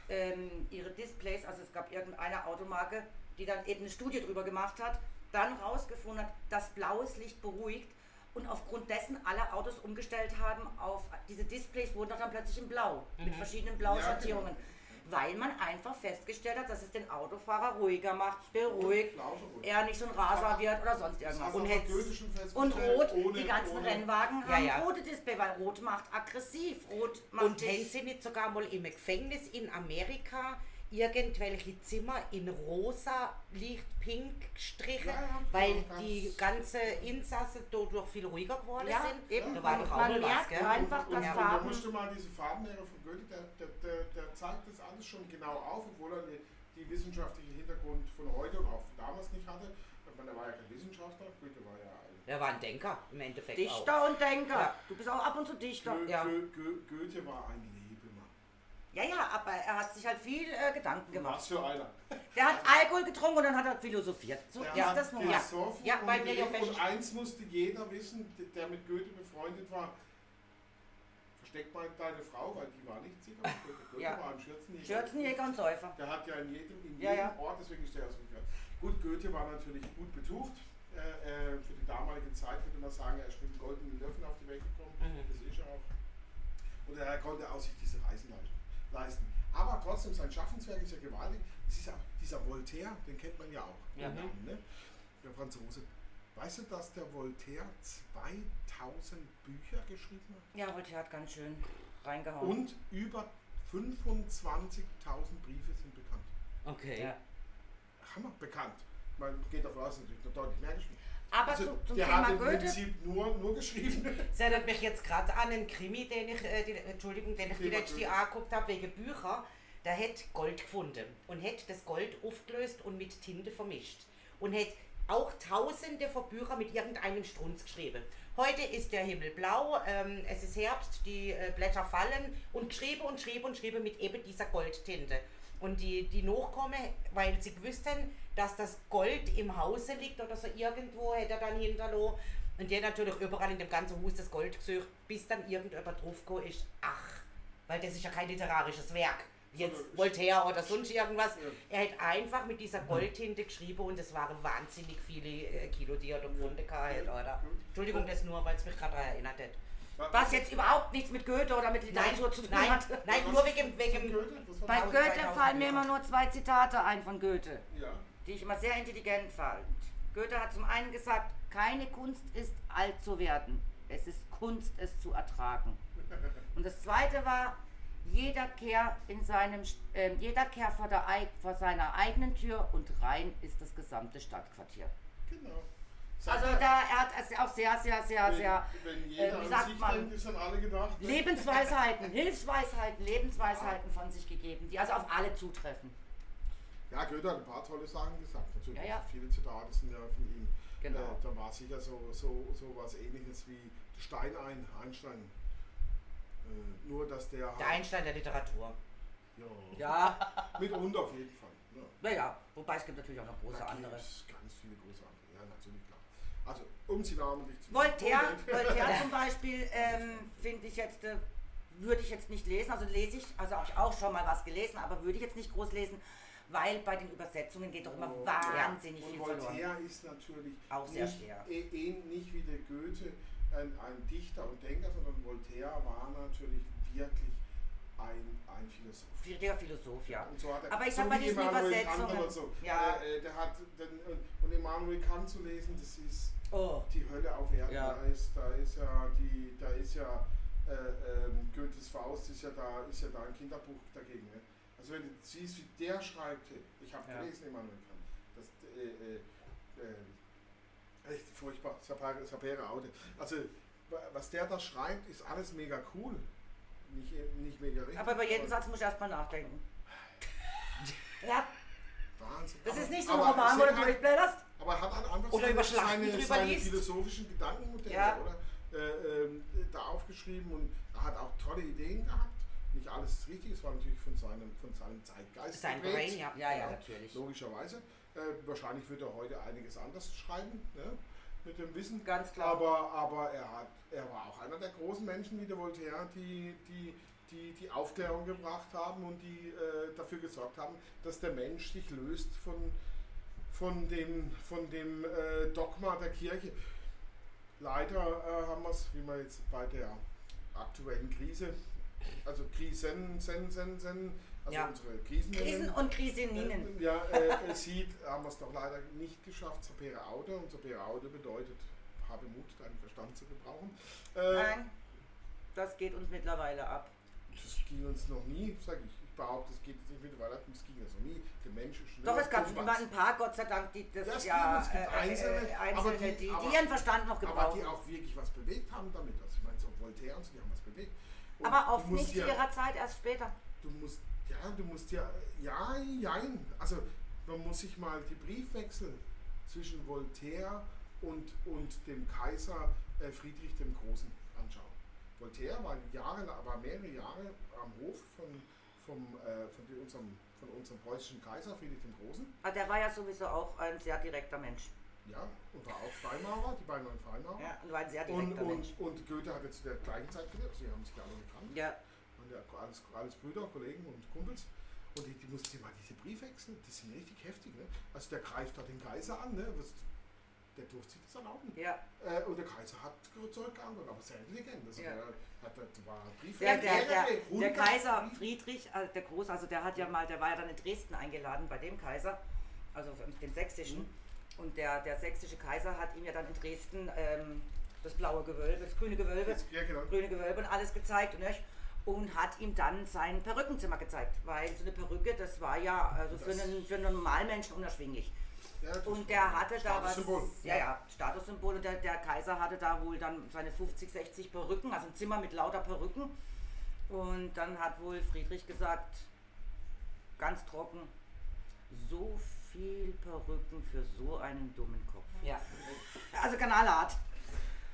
Speaker 1: ähm, ihre Displays, also es gab irgendeine Automarke, die dann eben eine Studie drüber gemacht hat, dann rausgefunden hat, dass blaues Licht beruhigt und aufgrund dessen alle Autos umgestellt haben auf diese Displays wurden dann plötzlich in blau mit verschiedenen Blauschattierungen. Weil man einfach festgestellt hat, dass es den Autofahrer ruhiger macht, beruhigt, er nicht so ein Raser wird oder sonst irgendwas. Und, und rot,
Speaker 2: ohne-
Speaker 1: die ganzen
Speaker 2: ohne-
Speaker 1: Rennwagen
Speaker 3: Ja,
Speaker 1: haben
Speaker 3: ja.
Speaker 1: rote Display, weil rot macht aggressiv, rot macht
Speaker 3: Und haben sie nicht sogar mal im Gefängnis in Amerika irgendwelche Zimmer in rosa, licht pink gestrichen,
Speaker 2: Ja, ja,
Speaker 3: weil die ganze Insasse dadurch viel ruhiger geworden
Speaker 1: Ja,
Speaker 3: sind?
Speaker 1: eben.
Speaker 3: Da war doch auch
Speaker 1: Man
Speaker 3: mal was,
Speaker 1: merkt
Speaker 3: gell?
Speaker 1: einfach,
Speaker 2: und,
Speaker 1: dass
Speaker 2: und,
Speaker 1: Farben-
Speaker 2: da musste mal diese Farbenlehre von Goethe, der, der, der, der zeigt das alles schon genau auf, obwohl er die, die wissenschaftliche Hintergrund von heute und auch von damals nicht hatte. Ich meine, er war ja kein Wissenschaftler, Goethe war ja ein
Speaker 3: Er war ein Denker im Endeffekt auch.
Speaker 1: Dichter und Denker.
Speaker 3: Ja.
Speaker 1: Du bist auch ab und zu Dichter.
Speaker 2: Goe,
Speaker 3: Ja.
Speaker 2: Goe, Goe, Goethe war ein.
Speaker 1: Ja, ja, aber er hat sich halt viel äh, Gedanken gemacht.
Speaker 2: Was für einer.
Speaker 1: Der hat Alkohol getrunken und dann hat er philosophiert. So
Speaker 2: Der
Speaker 1: ist das nun. Ja.
Speaker 3: Ja, weil
Speaker 2: und,
Speaker 3: wir ja
Speaker 2: und eins musste jeder wissen, der mit Goethe befreundet war, Steck mal deine Frau, weil die war nicht sicher. Goethe
Speaker 1: Ja.
Speaker 2: war ein Schürzenjäger.
Speaker 1: Schürzenjäger und Säufer.
Speaker 2: Der hat ja in jedem, in
Speaker 1: Ja,
Speaker 2: jedem
Speaker 1: ja.
Speaker 2: Ort, deswegen ist der aus Rückgrat. Gut, Goethe war natürlich gut betucht. Äh, äh, für die damalige Zeit würde man sagen, er ist mit goldenen Löwen auf die Welt gekommen.
Speaker 3: Mhm.
Speaker 2: Das ist er auch. Und er konnte auch sich diese Reisen leisten- leisten. Aber trotzdem, sein Schaffenswerk ist ja gewaltig. Es ist auch dieser Voltaire, den kennt man ja auch.
Speaker 3: Ja.
Speaker 2: den Namen, ne? Der Franzose. Weißt du, dass der Voltaire 2000 Bücher geschrieben hat?
Speaker 1: Ja, Voltaire hat ganz schön reingehauen.
Speaker 2: Und über 25.000 Briefe sind bekannt.
Speaker 3: Okay.
Speaker 1: Ja.
Speaker 2: Hammer bekannt. Man geht davon aus, natürlich noch deutlich mehr geschrieben.
Speaker 1: Aber
Speaker 2: Also,
Speaker 1: zu, zum
Speaker 2: der
Speaker 1: Thema
Speaker 2: hat im
Speaker 1: Goethe.
Speaker 2: Prinzip nur, nur geschrieben.
Speaker 3: Das erinnert mich jetzt gerade an einen Krimi, den ich, äh, die, Entschuldigung, den ich letzte
Speaker 2: Goethe.
Speaker 3: angeguckt habe wegen Bücher. Der hätte Gold gefunden und hätte das Gold aufgelöst und mit Tinte vermischt. Und hätte auch tausende von Büchern mit irgendeinem Strunz geschrieben. Heute ist der Himmel blau, ähm, es ist Herbst, die äh, Blätter fallen und schriebe und schriebe und schriebe mit eben dieser Goldtinte. Und die, die Nachkommen, weil sie gewusst haben, dass das Gold im Hause liegt oder so irgendwo, hätte er dann hinterlassen. Und der natürlich überall in dem ganzen Haus das Gold gesucht, bis dann irgendjemand draufgekommen ist, ach, weil das ist ja kein literarisches Werk, wie jetzt
Speaker 2: Sondern-
Speaker 3: Voltaire oder sonst irgendwas.
Speaker 2: Ja.
Speaker 3: Er hat einfach mit dieser Goldtinte geschrieben und es waren wahnsinnig viele äh, Kilo, die er da gefunden hat, oder? Entschuldigung, das nur, weil es mich gerade daran erinnert hat.
Speaker 1: Was jetzt überhaupt nichts mit Goethe oder mit
Speaker 3: Nein,
Speaker 1: Literatur zu tun
Speaker 3: nein,
Speaker 1: hat.
Speaker 3: nein,
Speaker 2: Was-
Speaker 3: nur wegen, wegen
Speaker 2: Goethe?
Speaker 1: Bei
Speaker 2: das?
Speaker 1: Goethe
Speaker 3: 2000
Speaker 1: fallen mir immer nur zwei Zitate ein von Goethe,
Speaker 2: Ja.
Speaker 1: Die ich immer sehr intelligent fand. Goethe hat zum einen gesagt, keine Kunst ist alt zu werden. Es ist Kunst, es zu ertragen. Und das zweite war, jeder Kehr, in seinem, äh, jeder Kehr vor, der, eig- vor seiner eigenen Tür und rein ist das gesamte Stadtquartier.
Speaker 2: Genau.
Speaker 1: Also da, er hat es auch sehr, sehr, sehr,
Speaker 2: wenn,
Speaker 1: sehr
Speaker 2: wenn jeder
Speaker 1: äh, wie
Speaker 2: an
Speaker 1: sagt
Speaker 2: sich
Speaker 1: man,
Speaker 2: denkt, ist an alle gedacht. ne?
Speaker 1: Lebensweisheiten, Hilfsweisheiten, Lebensweisheiten von sich gegeben, die also auf alle zutreffen.
Speaker 2: Ja, Goethe hat ein paar tolle Sachen gesagt. Natürlich,
Speaker 1: Ja, ja.
Speaker 2: viele Zitate sind ja von ihm.
Speaker 1: Genau.
Speaker 2: Äh, da war sicher so, so, so was ähnliches wie Steinein, Einstein. Äh, nur, dass der.
Speaker 3: der Einstein der Literatur.
Speaker 2: ja,
Speaker 1: Ja,
Speaker 2: Mitunter auf jeden Fall. Ja.
Speaker 1: naja, wobei es gibt natürlich auch noch große andere.
Speaker 2: gibt's ganz viele große andere. Ja, natürlich, klar. Also, um sie namentlich zu
Speaker 1: Voltaire. Voltaire zum Beispiel, ähm, finde ich jetzt, äh, würde ich jetzt nicht lesen, also lese ich, also habe ich auch schon mal was gelesen, aber würde ich jetzt nicht groß lesen, weil bei den Übersetzungen geht doch immer
Speaker 2: Oh,
Speaker 1: wahnsinnig
Speaker 2: Und
Speaker 1: viel verloren.
Speaker 2: Voltaire ist natürlich
Speaker 1: Auch sehr
Speaker 2: nicht,
Speaker 1: schwer.
Speaker 2: eh, nicht wie der Goethe ein, ein Dichter und Denker, sondern Voltaire war natürlich wirklich ein, ein Philosoph.
Speaker 1: Der Philosoph, ja.
Speaker 2: Und so hat er,
Speaker 1: Aber ich
Speaker 2: so
Speaker 1: sag bei diesen Übersetzungen,
Speaker 2: so.
Speaker 1: ja.
Speaker 2: Äh, äh, der hat den, und, Immanuel Kant zu lesen, das ist
Speaker 1: Oh,
Speaker 2: die Hölle auf Erden.
Speaker 1: Ja.
Speaker 2: Da ist, da ist ja die, da ist ja äh, ähm, Goethes Faust ist ja da, ist ja da ein Kinderbuch dagegen. Ne? Also wenn du siehst, wie der schreibt, ich habe
Speaker 1: Ja.
Speaker 2: gelesen Immanuel Kant, das äh, äh, äh, echt furchtbar, Sapere, Sapere Aude. Also wa- was der da schreibt, ist alles mega cool. Nicht, nicht mega richtig.
Speaker 1: aber über jeden Satz muss ich erstmal nachdenken. Ja,
Speaker 2: Wahnsinn.
Speaker 1: das
Speaker 2: Aber-
Speaker 1: ist nicht so ein Roman, wo du durchblätterst.
Speaker 2: Aber er hat halt einfach
Speaker 3: Oder
Speaker 2: seine, seine, seine philosophischen Gedankenmodelle
Speaker 1: Ja.
Speaker 2: oder, äh, ähm, da aufgeschrieben und er hat auch tolle Ideen gehabt. Nicht alles richtig, es war natürlich von seinem, von seinem Zeitgeist.
Speaker 3: Sein
Speaker 2: geprägt.
Speaker 3: Brain, ja.
Speaker 1: Ja, ja,
Speaker 2: Genau,
Speaker 1: natürlich.
Speaker 2: Logischerweise. Äh, wahrscheinlich wird er heute einiges anders schreiben, ne? mit dem Wissen.
Speaker 1: Ganz klar.
Speaker 2: Aber, aber er, hat, er war auch einer der großen Menschen wie der Voltaire, die die, die, die Aufklärung gebracht haben und die äh, dafür gesorgt haben, dass der Mensch sich löst von, von dem, von dem äh, Dogma der Kirche. Leider äh, haben wir es, wie wir jetzt bei der aktuellen Krise, also Krisen, sen, sen, sen, also
Speaker 1: Ja.
Speaker 2: unsere Krisen,
Speaker 1: Krisen und Kriseninnen.
Speaker 2: ja, äh, sieht, haben wir es doch leider nicht geschafft, Sapere Aude. Und Sapere Aude bedeutet, habe Mut, deinen Verstand zu gebrauchen. Äh,
Speaker 1: Nein, das geht uns mittlerweile ab.
Speaker 2: Das ging uns noch nie, sage ich. Ich behaupte, es geht uns nicht mittlerweile ab, es ging uns noch nie. Der Mensch ist
Speaker 1: Doch, es gab immer ein paar, Gott sei Dank, die das
Speaker 2: Ja, es
Speaker 1: ja,
Speaker 2: es gibt
Speaker 1: äh, äh,
Speaker 2: Einzelne,
Speaker 1: äh,
Speaker 2: aber
Speaker 1: Einzelne,
Speaker 2: die-
Speaker 1: die,
Speaker 2: aber-
Speaker 1: die ihren Verstand noch
Speaker 2: Aber
Speaker 1: gebrauchen.
Speaker 2: die auch wirklich was bewegt haben damit. Also ich meine, so Voltaire und so, die haben was bewegt.
Speaker 1: Aber oft
Speaker 2: musst
Speaker 1: nicht zu
Speaker 2: ja-
Speaker 1: ihrer Zeit, erst später.
Speaker 2: Du musst, ja, du musst ja, ja, jein. Also man muss sich mal die Briefwechsel zwischen Voltaire und, und dem Kaiser äh, Friedrich dem Großen anschauen. Voltaire war, Jahre, war mehrere Jahre am Hof von, vom, äh, von, unserem, von unserem preußischen Kaiser Friedrich dem Großen.
Speaker 1: Aber der war ja sowieso auch ein sehr direkter Mensch.
Speaker 2: Ja, und war auch Freimaurer, die beiden waren Freimaurer.
Speaker 1: Ja, und war ein sehr
Speaker 2: Und,
Speaker 1: direkter
Speaker 2: und, und Goethe hatte zu der gleichen Zeit gelebt, sie haben sich alle gekannt.
Speaker 1: Ja,
Speaker 2: Und ja, alles, alles Brüder, Kollegen und Kumpels. Und die, die mussten sich mal diese Briefwechsel, das sind richtig heftig. Ne? Also der greift da den Kaiser an, ne? Was, der durfte sich das erlauben.
Speaker 1: ja.
Speaker 2: Äh, und der Kaiser hat zurückgeantwortet, aber sehr intelligent. Also
Speaker 1: Ja.
Speaker 2: der, hat, der war
Speaker 1: Der,
Speaker 2: Briefwechsel.
Speaker 1: der, der, der
Speaker 2: 100
Speaker 1: Kaiser. Friedrich, also der Groß, also der hat ja mal, der war ja dann in Dresden eingeladen bei dem Kaiser, also dem sächsischen. Und der, der sächsische Kaiser hat ihm ja dann in Dresden ähm, das blaue Gewölbe, das grüne Gewölbe,
Speaker 2: Ja, genau.
Speaker 1: grüne Gewölbe und alles gezeigt und, nicht? und hat ihm dann sein Perückenzimmer gezeigt, weil so eine Perücke, das war ja also für
Speaker 2: Das-
Speaker 1: einen, für einen Normalmenschen unerschwinglich.
Speaker 2: Ja, das
Speaker 1: Und der hatte da was.
Speaker 2: Statussymbol.
Speaker 1: Ja, ja, Statussymbol. Und der, der Kaiser hatte da wohl dann seine 50, 60 Perücken, also ein Zimmer mit lauter Perücken. Und dann hat wohl Friedrich gesagt, ganz trocken, so viel Perücken für so einen dummen Kopf.
Speaker 3: Ja.
Speaker 1: Also knallhart.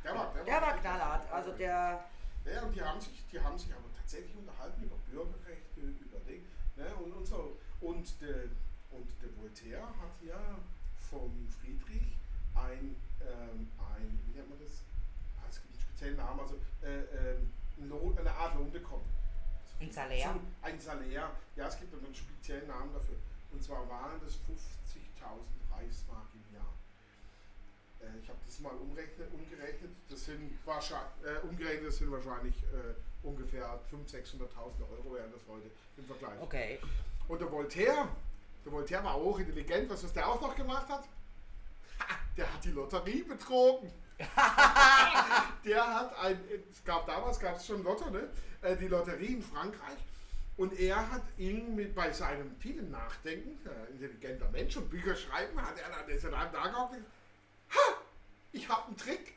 Speaker 2: Der war,
Speaker 1: Der war knallhart. Also der.
Speaker 2: Ja, und die haben sich, die haben sich aber tatsächlich unterhalten über Bürgerrechte, über Dinge. Ne, und, und so. Und der, und der Voltaire hat ja vom Friedrich ein, ähm, ein wie nennt man das? Ah, es gibt einen speziellen Namen, also äh, Lohn, eine Art Lohn bekommen.
Speaker 3: Ein Salär?
Speaker 2: Ein Salär. Ja, es gibt einen speziellen Namen dafür. Und zwar waren das 50.000 Reichsmark im Jahr. Äh, ich habe das mal umrechnet, umgerechnet. Das sind wahrscheinlich, äh, umgerechnet das sind wahrscheinlich äh, ungefähr 500.000, 600.000 Euro wären das heute im Vergleich.
Speaker 3: Okay.
Speaker 2: Und der Voltaire, der Voltaire war auch intelligent. Was, was der auch noch gemacht hat? Ha, der hat die Lotterie betrogen. der hat ein, es gab damals gab es schon Lotto, ne? Äh, die Lotterie in Frankreich. Und er hat ihn mit bei seinem vielen Nachdenken, äh, intelligenter Mensch und Bücher schreiben, hat er dann, ist er da und ha, ich habe einen Trick.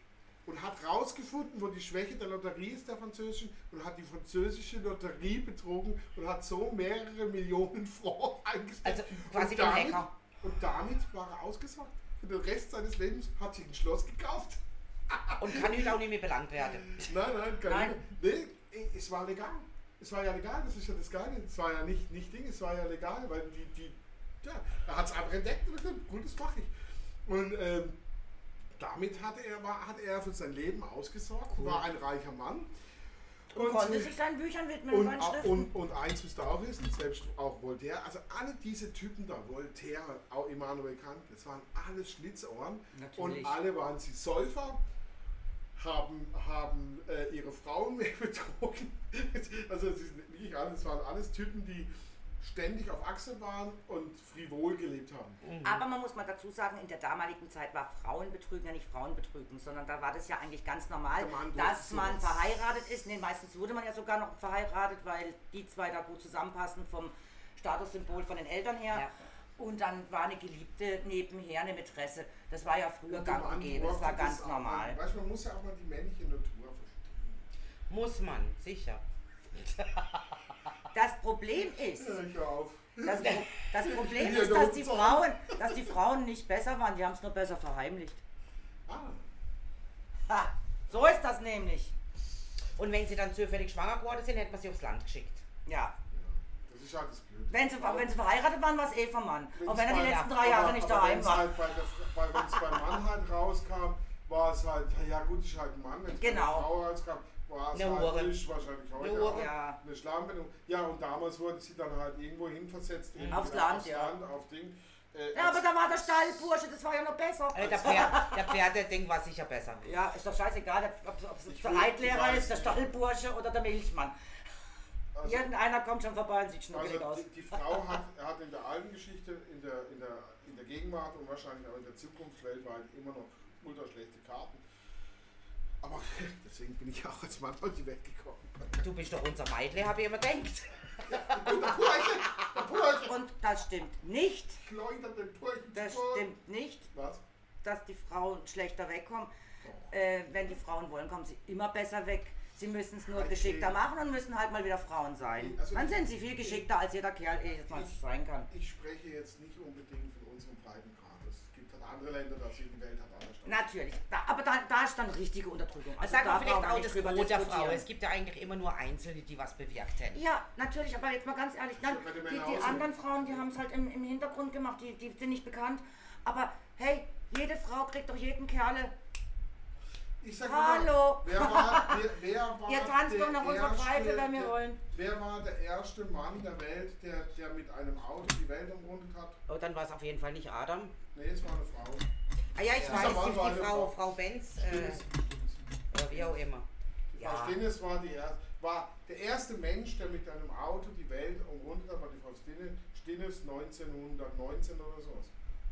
Speaker 2: Und hat rausgefunden, wo die Schwäche der Lotterie ist, der französischen, und hat die französische Lotterie betrogen und hat so mehrere Millionen Francs eingestellt.
Speaker 3: Also quasi
Speaker 2: und damit,
Speaker 3: Hacker.
Speaker 2: und damit war er ausgesorgt. Für den Rest seines Lebens hat sich ein Schloss gekauft.
Speaker 3: Und kann heute auch nicht mehr belangt werden.
Speaker 2: Nein, nein, kann
Speaker 1: Nein.
Speaker 2: Nee, es war legal. Es war ja legal, das ist ja das Geile. Es war ja nicht, nicht Ding, es war ja legal, weil die, die ja, er hat es einfach entdeckt und gesagt, gut, das mache ich. Und ähm, damit hat er, war, hat er für sein Leben ausgesorgt, war ein reicher Mann.
Speaker 1: Und konnte sich seinen Büchern widmen,
Speaker 2: und,
Speaker 1: seinen Schriften.
Speaker 2: und, und eins müsst ihr auch wissen, selbst auch Voltaire, also alle diese Typen da, Voltaire, auch Immanuel Kant, das waren alles Schlitzohren
Speaker 1: Natürlich.
Speaker 2: und alle waren sie Säufer, haben, haben äh, ihre Frauen mehr betrogen. Also es wirklich alles, es waren alles Typen, die ständig auf Achse waren und frivol gelebt haben.
Speaker 1: Aber man muss mal dazu sagen, in der damaligen Zeit war Frauenbetrügen ja nicht Frauenbetrügen, sondern da war das ja eigentlich ganz normal,
Speaker 2: Mann
Speaker 1: dass man
Speaker 2: sowas.
Speaker 1: verheiratet ist. Nee, meistens wurde man ja sogar noch verheiratet, weil die zwei da gut zusammenpassen vom Statussymbol von den Eltern her.
Speaker 3: Ja.
Speaker 1: Und dann war eine Geliebte nebenher, eine Mätresse. Das war ja früher gang und gäbe, das war ganz
Speaker 2: auch-
Speaker 1: normal.
Speaker 2: Weißt du, man muss ja auch mal die männliche Natur verstehen.
Speaker 3: Muss man, sicher.
Speaker 1: Das Problem ist, das, das Problem ist,
Speaker 2: da
Speaker 1: dass die, Frauen, dass die Frauen nicht besser waren, die haben es nur besser verheimlicht.
Speaker 2: Ah,
Speaker 1: Ha, so ist das nämlich.
Speaker 3: Und wenn sie dann zufällig schwanger geworden sind, hätte man sie aufs Land geschickt.
Speaker 1: Ja.
Speaker 2: Ist halt das Blöde.
Speaker 1: Wenn sie, wenn sie verheiratet waren, war es eh vom Mann.
Speaker 2: Wenn's
Speaker 1: Auch wenn er die
Speaker 2: bei-
Speaker 1: letzten drei Jahre
Speaker 2: aber-
Speaker 1: nicht
Speaker 2: aber
Speaker 1: daheim war.
Speaker 2: Halt bei bei, wenn es beim Mann halt rauskam, war es halt, ja gut, ist halt ein Mann. Wenn es bei
Speaker 1: Genau.
Speaker 2: der Frau rauskam, war es
Speaker 3: Eine
Speaker 2: halt
Speaker 3: Hure.
Speaker 2: nicht, wahrscheinlich heute
Speaker 3: Eine
Speaker 2: auch
Speaker 1: Ja.
Speaker 2: eine Schlammbindung. Ja, und damals wurde sie dann halt irgendwo hinversetzt. irgendwie
Speaker 1: Aufs Land,
Speaker 2: aufs
Speaker 1: ja.
Speaker 2: Land, auf Ding. Äh,
Speaker 1: Ja, aber da war der Stallbursche, das war ja noch besser.
Speaker 3: Also der, Pferd, der Pferdeding war sicher besser.
Speaker 1: Ja, ist doch scheißegal, ob ob es
Speaker 2: Ich
Speaker 1: der Reitlehrer
Speaker 2: ich
Speaker 1: ist, der Stallbursche oder der Milchmann.
Speaker 2: Also,
Speaker 1: Irgendeiner kommt schon vorbei und sieht schnuckelig aus.
Speaker 2: also die, die Frau hat, hat in der alten Geschichte, in der, in, der, in der Gegenwart und wahrscheinlich auch in der Zukunft weltweit immer noch ultra schlechte Karten. Aber deswegen bin ich auch als Mann auf die Welt gekommen.
Speaker 3: Du bist doch unser Meidle, habe ich immer gedacht.
Speaker 2: Und der Purche, der Purche,
Speaker 1: Und das stimmt nicht,
Speaker 2: schleudert den Purchen
Speaker 1: das stimmt nicht,
Speaker 2: Was?
Speaker 1: dass die Frauen schlechter wegkommen. Äh, wenn die Frauen wollen, kommen sie immer besser weg. Sie müssen es nur
Speaker 2: Ich
Speaker 1: geschickter machen und müssen halt mal wieder Frauen sein.
Speaker 2: Also
Speaker 1: Dann sind sie viel geschickter, als jeder Kerl eh jetzt mal sein kann.
Speaker 2: Ich spreche jetzt nicht unbedingt von unserem Breitengrad. Es gibt halt andere Länder, da sieht die Welt halt anders.
Speaker 1: Natürlich, da, aber da, da ist dann richtige Unterdrückung. Also
Speaker 3: Sag
Speaker 1: da
Speaker 3: mal vielleicht
Speaker 1: wir
Speaker 3: auch
Speaker 1: nicht
Speaker 3: das Brot der. Frau. Es gibt ja eigentlich immer nur Einzelne, die was bewirkt hätten.
Speaker 1: Ja, natürlich, aber jetzt mal ganz ehrlich,
Speaker 2: den
Speaker 1: die, die anderen Frauen, die haben es halt im, im Hintergrund gemacht, die, die sind nicht bekannt. Aber hey, Jede Frau kriegt doch jeden Kerle.
Speaker 2: Ich sag
Speaker 1: Hallo.
Speaker 2: Mal, wer war, wer, wer war
Speaker 1: Ihr tanzt
Speaker 2: der
Speaker 1: doch nach unserer
Speaker 2: erste-
Speaker 1: Pfeife, wenn wir
Speaker 2: der-
Speaker 1: wollen.
Speaker 2: Wer war der erste Mann der Welt, der, der mit einem Auto die Welt umrundet hat?
Speaker 3: Oh, dann war es auf jeden Fall nicht Adam.
Speaker 2: Nee, es war eine Frau.
Speaker 3: Ah ja, ich
Speaker 2: Ja.
Speaker 3: weiß, die,
Speaker 2: war
Speaker 3: die
Speaker 2: eine
Speaker 3: Frau,
Speaker 2: Frau.
Speaker 3: Frau Benz, äh,
Speaker 2: Stinnes.
Speaker 3: oder wie auch immer.
Speaker 2: Die
Speaker 3: Ja.
Speaker 2: Frau Stinnes war, die erste, war der erste Mensch, der mit einem Auto die Welt umrundet hat, war die Frau Stinnes 1919 oder sowas.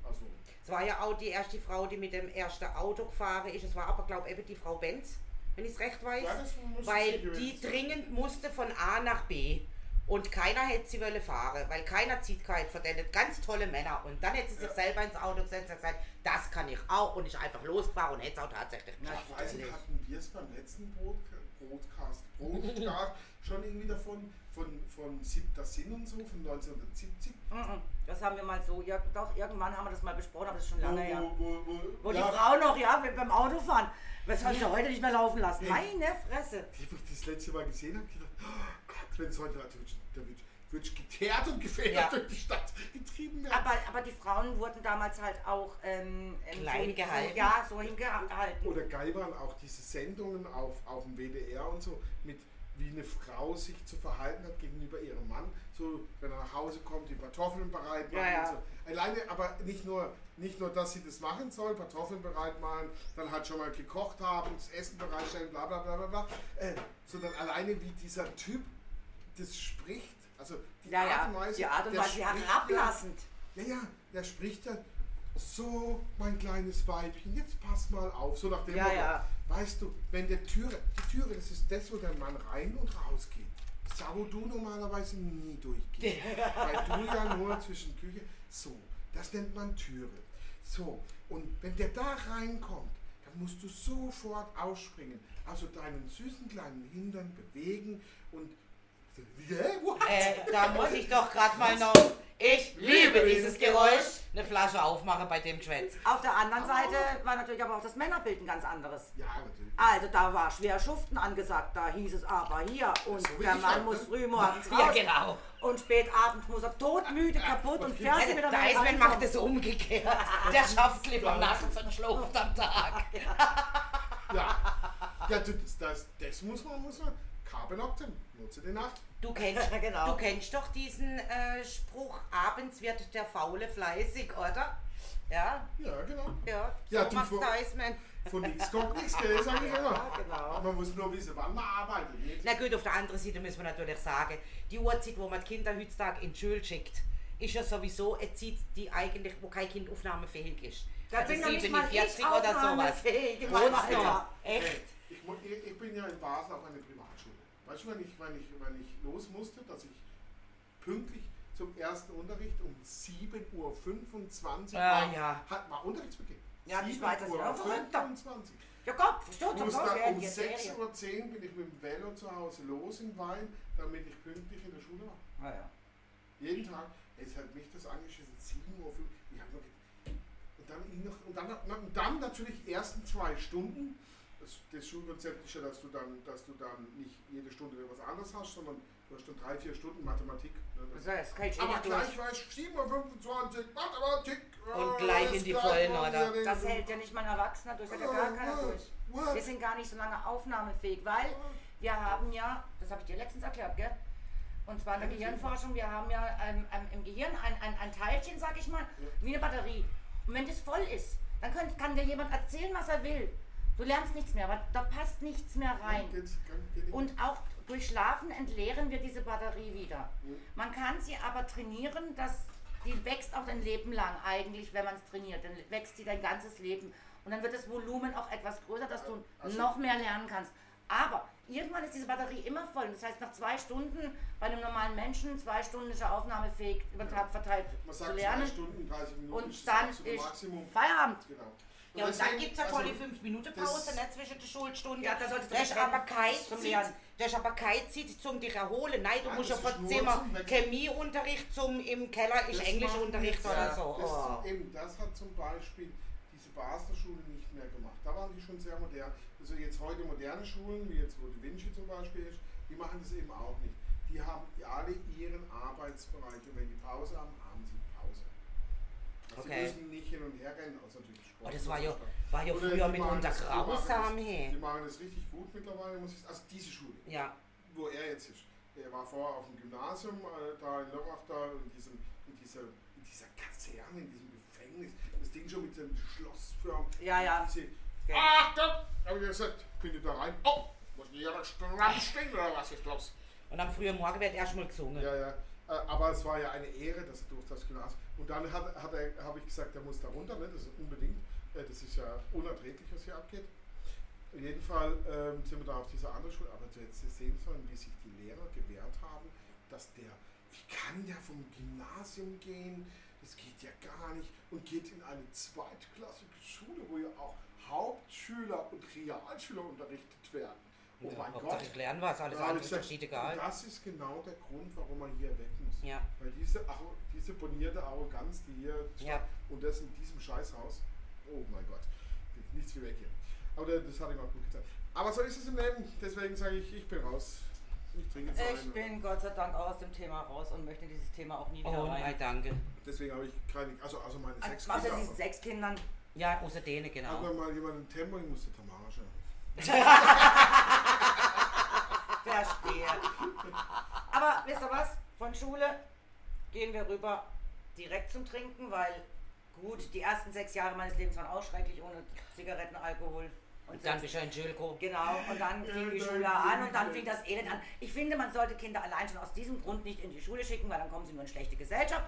Speaker 2: Also,
Speaker 3: Es war ja auch die erste Frau, die mit dem ersten Auto gefahren ist. Es war aber, glaube ich, eben die Frau Benz, wenn ich es recht weiß.
Speaker 2: Ja,
Speaker 3: weil die dringend musste von A nach B. Und keiner hätte sie wollen fahren, weil keiner zieht keinen von denen. Ganz tolle Männer. Und dann hätte sie sich
Speaker 2: Ja.
Speaker 3: selber ins Auto gesetzt und gesagt, das kann ich auch. Und ist einfach losgefahren und hätte es auch tatsächlich
Speaker 1: Ja,
Speaker 3: geschafft.
Speaker 2: Ich weiß nicht, hatten wir es beim letzten Brot, Brotcast, Brotcast schon irgendwie davon, von, von Siebter Sinn und so, von 1970?
Speaker 1: Mhm. Das haben wir mal so, ja, doch, irgendwann haben wir das mal besprochen, aber das ist schon lange her.
Speaker 2: wo, wo, wo,
Speaker 1: Wo
Speaker 2: ja,
Speaker 1: die Frau noch, ja, beim Autofahren. Was soll ich ja heute nicht mehr laufen lassen? Meine Fresse.
Speaker 2: Die, wo ich das letzte Mal gesehen habe, gedacht, oh Gott, wenn es heute hat, da wird, wird geteert und gefedert
Speaker 3: Ja.
Speaker 2: durch die Stadt getrieben werden.
Speaker 1: Aber, aber die Frauen wurden damals halt auch ähm, ähm,
Speaker 3: Klein
Speaker 1: so,
Speaker 3: gehalten.
Speaker 1: So, ja, so hingehalten.
Speaker 2: Oder geil waren auch diese Sendungen auf, auf dem WDR und so, mit wie eine Frau sich zu verhalten hat gegenüber ihrem Mann. So, wenn er nach Hause kommt, die Kartoffeln bereit machen
Speaker 1: Ja, ja.
Speaker 2: so. Alleine, aber nicht nur, nicht nur, dass sie das machen soll, Kartoffeln bereit machen, dann halt schon mal gekocht haben, das Essen bereitstellen, bla bla bla bla bla. Äh, sondern alleine wie dieser Typ das spricht, also die
Speaker 1: ja,
Speaker 2: Art und Weise.
Speaker 1: die Art und Weise, herablassend.
Speaker 2: ja, ja, der spricht ja so, mein kleines Weibchen, jetzt pass mal auf. So nach dem
Speaker 1: Ja,
Speaker 2: Motto,
Speaker 1: ja.
Speaker 2: weißt du, wenn der Türe, die Türe, das ist das, wo der Mann rein und raus geht. Das ist da, wo du normalerweise nie durchgehst. weil du ja nur zwischen Küche. So, das nennt man Türe. So, und wenn der da reinkommt, dann musst du sofort ausspringen. Also deinen süßen kleinen Hintern bewegen und.
Speaker 3: Äh, da muss ich doch gerade mal noch, ich liebe dieses Geräusch, eine Flasche aufmachen bei dem Geschwätz.
Speaker 1: Auf der anderen Seite war natürlich aber auch das Männerbild ein ganz anderes.
Speaker 2: Ja, natürlich.
Speaker 1: Also da war schwer Schuften angesagt, da hieß es aber hier und der Mann
Speaker 2: halt,
Speaker 1: muss
Speaker 2: ne?
Speaker 1: früh morgens
Speaker 3: Ja,
Speaker 1: raus
Speaker 3: genau.
Speaker 1: und spät abends muss er todmüde, kaputt und fertig wieder
Speaker 3: der
Speaker 1: mal
Speaker 3: Eismann
Speaker 1: reinkommen.
Speaker 3: macht es umgekehrt. Der schafft lieber nachts und schläft am Tag.
Speaker 2: Ja, ja das, das, das muss man, muss man. Carbon Octem, nutze die Nacht.
Speaker 3: Du kennst,
Speaker 1: Genau.
Speaker 3: du kennst doch diesen äh, Spruch, abends wird der Faule fleißig, oder? Ja,
Speaker 2: Ja, genau.
Speaker 3: ja, so
Speaker 2: Ja, du
Speaker 3: Eismann.
Speaker 2: Von nichts kommt nichts, gell, sag ich immer.
Speaker 1: Ja, genau.
Speaker 2: Aber man muss nur wissen, wann man arbeitet. Nicht?
Speaker 3: Na gut, auf der anderen Seite müssen wir natürlich sagen, die Uhrzeit, wo man die Kinder heutzutage in die Schule schickt, ist ja sowieso eine Zeit, die eigentlich, wo kein Kind aufnahmefähig ist.
Speaker 1: Da
Speaker 3: also
Speaker 1: bin noch nicht mal ich
Speaker 3: 47 oder sowas. Echt?
Speaker 2: Ich, ich, ich bin ja in Basel auf einer Privatschule. Weißt du, wenn ich, wenn, ich, wenn ich los musste, dass ich pünktlich zum ersten Unterricht um 7.25 Uhr
Speaker 3: Ah,
Speaker 2: war,
Speaker 3: ja.
Speaker 2: hat, war Unterrichtsbeginn.
Speaker 1: Ja, die Schweizer sind auch verrückter.
Speaker 2: 25.
Speaker 1: Ja Gott, versteht
Speaker 2: Muss
Speaker 1: ja,
Speaker 2: um
Speaker 1: die
Speaker 2: 6.10
Speaker 1: Serie.
Speaker 2: Uhr bin ich mit dem Velo zu Hause los in Wein, damit ich pünktlich in der Schule war.
Speaker 1: Ah, ja.
Speaker 2: Jeden Tag. Es hat mich das angeschissen. 7 Uhr. Ich hab noch, und, dann, ich und, dann, und dann natürlich die ersten zwei Stunden. Das, das Schulkonzept ist ja, dass du, dann, dass du dann nicht jede Stunde was anderes hast, sondern du hast dann drei, vier Stunden Mathematik. Ne?
Speaker 1: Das heißt, kann ich
Speaker 2: Aber gleich
Speaker 1: durch.
Speaker 2: war ich 7.25 Uhr Mathematik.
Speaker 3: Und
Speaker 2: äh,
Speaker 3: gleich in die Vollen, oder?
Speaker 1: Das hält ja nicht mal ein Erwachsener durch, das hält ja gar keiner durch.
Speaker 2: What?
Speaker 1: Wir sind gar nicht so lange aufnahmefähig, weil wir haben ja, das habe ich dir letztens erklärt, gell? Und zwar in der Gehirnforschung, wir haben ja ähm, ähm, im Gehirn ein, ein, ein Teilchen, sag ich mal, wie eine Batterie. Und wenn das voll ist, dann könnt, kann dir jemand erzählen, was er will. Du lernst nichts mehr, aber da passt nichts mehr rein. Und auch durch Schlafen entleeren wir diese Batterie wieder. Man kann sie aber trainieren, dass die wächst auch dein Leben lang eigentlich, wenn man es trainiert. Dann wächst sie dein ganzes Leben. Und dann wird das Volumen auch etwas größer, dass du
Speaker 2: Also-
Speaker 1: noch mehr lernen kannst. Aber irgendwann ist diese Batterie immer voll. Das heißt, nach zwei Stunden bei einem normalen Menschen, zwei Stunden ist er aufnahmefähig, über den Tag verteilt
Speaker 2: Man
Speaker 1: zu
Speaker 2: sagt
Speaker 1: lernen.
Speaker 2: zwei Stunden, 30 Minuten
Speaker 1: Und
Speaker 2: ist
Speaker 1: dann ist
Speaker 2: Maximum.
Speaker 1: Feierabend.
Speaker 2: Genau.
Speaker 3: Ja, und dann gibt es eine
Speaker 2: also,
Speaker 3: tolle 5-Minuten-Pause
Speaker 2: das-
Speaker 3: ne, zwischen den Schulstunden.
Speaker 1: Ja, da solltest du
Speaker 3: aber
Speaker 1: Lernen.
Speaker 3: das aber keine Zeit zum dich erholen. Nein, du
Speaker 2: Nein,
Speaker 3: musst ja von Zimmer. Chemieunterricht zum im Keller ist Englischunterricht oder so.
Speaker 2: Das,
Speaker 3: Oh.
Speaker 2: eben, das hat zum Beispiel diese Basler Schule nicht mehr gemacht. Da waren die schon sehr modern. Also jetzt heute moderne Schulen, wie jetzt wo die Vinci zum Beispiel ist, die machen das eben auch nicht. Die haben alle ihren Arbeitsbereich und wenn die Pause haben, haben sie Pause.
Speaker 3: Okay.
Speaker 2: Sie müssen nicht hin und her rennen, außer natürlich Sport.
Speaker 3: Oh, das war ja,
Speaker 2: Oder
Speaker 3: war ja
Speaker 2: die
Speaker 3: früher mitunter
Speaker 2: die
Speaker 3: grausam,
Speaker 2: Die
Speaker 3: hey.
Speaker 2: machen das richtig gut mittlerweile, muss ich sagen. Also diese Schule,
Speaker 3: Ja,
Speaker 2: wo er jetzt ist. Er war vorher auf dem Gymnasium, äh, da in Lörrach, da in, diesem, in, dieser, in dieser Kaserne, in diesem Gefängnis. Das Ding schon mit dem Schlossfirmen.
Speaker 1: Ja, ja.
Speaker 2: Diese,
Speaker 1: Okay.
Speaker 2: Achtung! Habe ich gesagt, bin ich da rein. Oh, muss ich hier da stehen oder was ist los?
Speaker 3: und am frühen Morgen wird erstmal gesungen.
Speaker 2: Ja, ja. Äh, Aber es war ja eine Ehre, dass er durch das Gymnasium. Und dann hat, hat habe ich gesagt, er muss da runter, ne? das ist unbedingt. Äh, Das ist ja unerträglich, was hier abgeht. Auf jeden Fall ähm, sind wir da auf dieser anderen Schule, aber du hättest sehen sollen, wie sich die Lehrer gewehrt haben, dass der, wie kann der vom Gymnasium gehen? Das geht ja gar nicht. Und geht in eine zweitklassige Schule, wo ja auch Hauptschüler und Realschüler unterrichtet werden. Oh
Speaker 3: Ja,
Speaker 2: mein Gott.
Speaker 3: ich lerne was, alles
Speaker 2: hab
Speaker 3: andere
Speaker 2: gesagt,
Speaker 3: verschieden egal.
Speaker 2: Das ist genau der Grund, warum man hier weg muss.
Speaker 3: Ja,
Speaker 2: Weil diese, diese bonierte Arroganz, die hier
Speaker 3: Ja.
Speaker 2: und das in diesem Scheißhaus, oh mein Gott, nichts wie weg hier. Aber das das hat ihm auch gut getan. Aber so ist es im Leben, deswegen sage ich, ich bin raus. Ich trinke jetzt
Speaker 1: Ich bin Gott sei Dank auch aus dem Thema raus und möchte dieses Thema auch nie wieder
Speaker 3: oh nein,
Speaker 1: rein.
Speaker 3: danke.
Speaker 2: Deswegen habe ich keine, also, also meine
Speaker 1: Also,
Speaker 2: sechs
Speaker 1: Außer
Speaker 2: Kinder.
Speaker 1: diesen sechs Kindern.
Speaker 3: Ja, außer denen, genau.
Speaker 2: Aber mal jemanden Tempo, ich musste Tamara schauen.
Speaker 1: Verstehe. Aber wisst ihr was? Von Schule gehen wir rüber direkt zum Trinken, weil gut, die ersten sechs Jahre meines Lebens waren auch schrecklich ohne Zigaretten, Alkohol. Und
Speaker 3: dann bist du ein Jülko.
Speaker 1: Genau, und dann fing die Schule an und dann fing das Elend an. Ich finde, man sollte Kinder allein schon aus diesem Grund nicht in die Schule schicken, weil dann kommen sie nur in schlechte Gesellschaft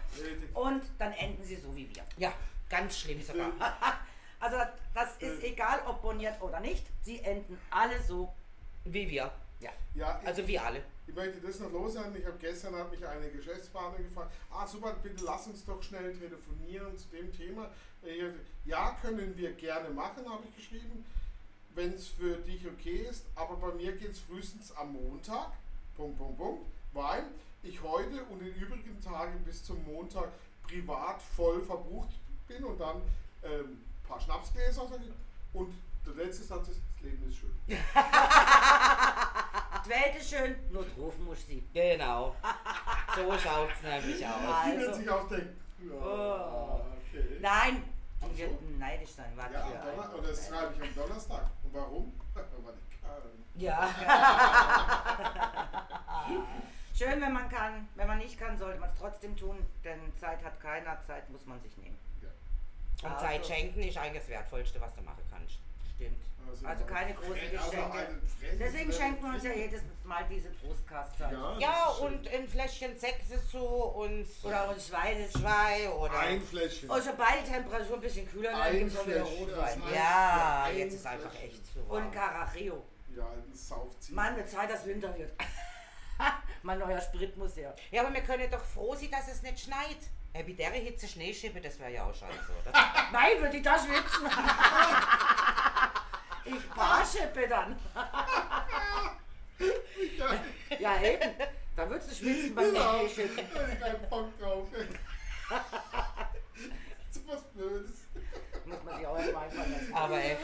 Speaker 1: und dann enden sie so wie wir.
Speaker 3: Ja, ganz schlimm sogar.
Speaker 1: Also das ist egal, ob boniert oder nicht, sie enden alle so.
Speaker 3: Wie wir.
Speaker 1: Ja.
Speaker 2: Ja,
Speaker 3: Also wir alle.
Speaker 2: Ich möchte das noch loswerden. Ich habe gestern hat mich eine Geschäftspartnerin gefragt, ah super, bitte lass uns doch schnell telefonieren zu dem Thema. Ja, können wir gerne machen, habe ich geschrieben, wenn es für dich okay ist. Aber bei mir geht es frühestens am Montag, Punkt, Punkt, Punkt, weil ich heute und in übrigen Tagen bis zum Montag privat voll verbucht bin und dann ähm, ein paar Schnapsgläser und der letzte Satz ist, das Leben ist schön.
Speaker 1: Die Welt ist schön, nur rufen muss sie.
Speaker 3: Genau. So schaut es nämlich aus.
Speaker 2: Wird
Speaker 1: Also-
Speaker 2: sich auch denken, ja,
Speaker 1: Oh.
Speaker 2: okay.
Speaker 1: Nein, die
Speaker 2: so.
Speaker 1: wird neidisch sein. Was
Speaker 2: Ja, am Donner und das schreibe ich am Donnerstag. Und warum? Weil ich kann.
Speaker 3: Ja.
Speaker 1: Schön, wenn man kann. Wenn man nicht kann, sollte man es trotzdem tun, denn Zeit hat keiner, Zeit muss man sich nehmen.
Speaker 2: Ja.
Speaker 3: Und
Speaker 1: Also-
Speaker 3: Zeit schenken ist eigentlich das Wertvollste, was du machen kannst.
Speaker 1: Stimmt. Also keine großen
Speaker 2: also
Speaker 1: Geschenke. Deswegen schenken wir uns ja jedes Mal diese Trostkasten.
Speaker 2: Ja,
Speaker 3: Ja, und ein Fläschchen Sekt dazu und
Speaker 1: Oder uns Schweiß.
Speaker 3: zwei oder.
Speaker 2: ein Fläschchen.
Speaker 1: Und sobald die Temperatur ein bisschen kühler wird,
Speaker 2: Ein
Speaker 1: gibt es auch wieder Rotwein. Ja.
Speaker 3: Ja,
Speaker 2: ein
Speaker 3: jetzt ist einfach echt so.
Speaker 1: Und. Carachio.
Speaker 2: Ja, ein Saufziehen.
Speaker 1: Mann, mit Zeit, dass Winter wird. mein neuer Sprit muss her.
Speaker 3: Ja, aber wir können doch froh sein, dass es nicht schneit. Äh, bei der Hitze Schnee schieben, das wäre ja auch scheiße, oder?
Speaker 1: Nein, würde ich da schwitzen. ich Barschippe dann. Ja, eben. Da würdest du schwitzen beim
Speaker 2: genau.
Speaker 1: Schneeschippen.
Speaker 2: Da hab ich keinen Bock drauf. so was Blödes.
Speaker 1: Muss man sich auch erstmal einfallen lassen.
Speaker 3: Aber echt.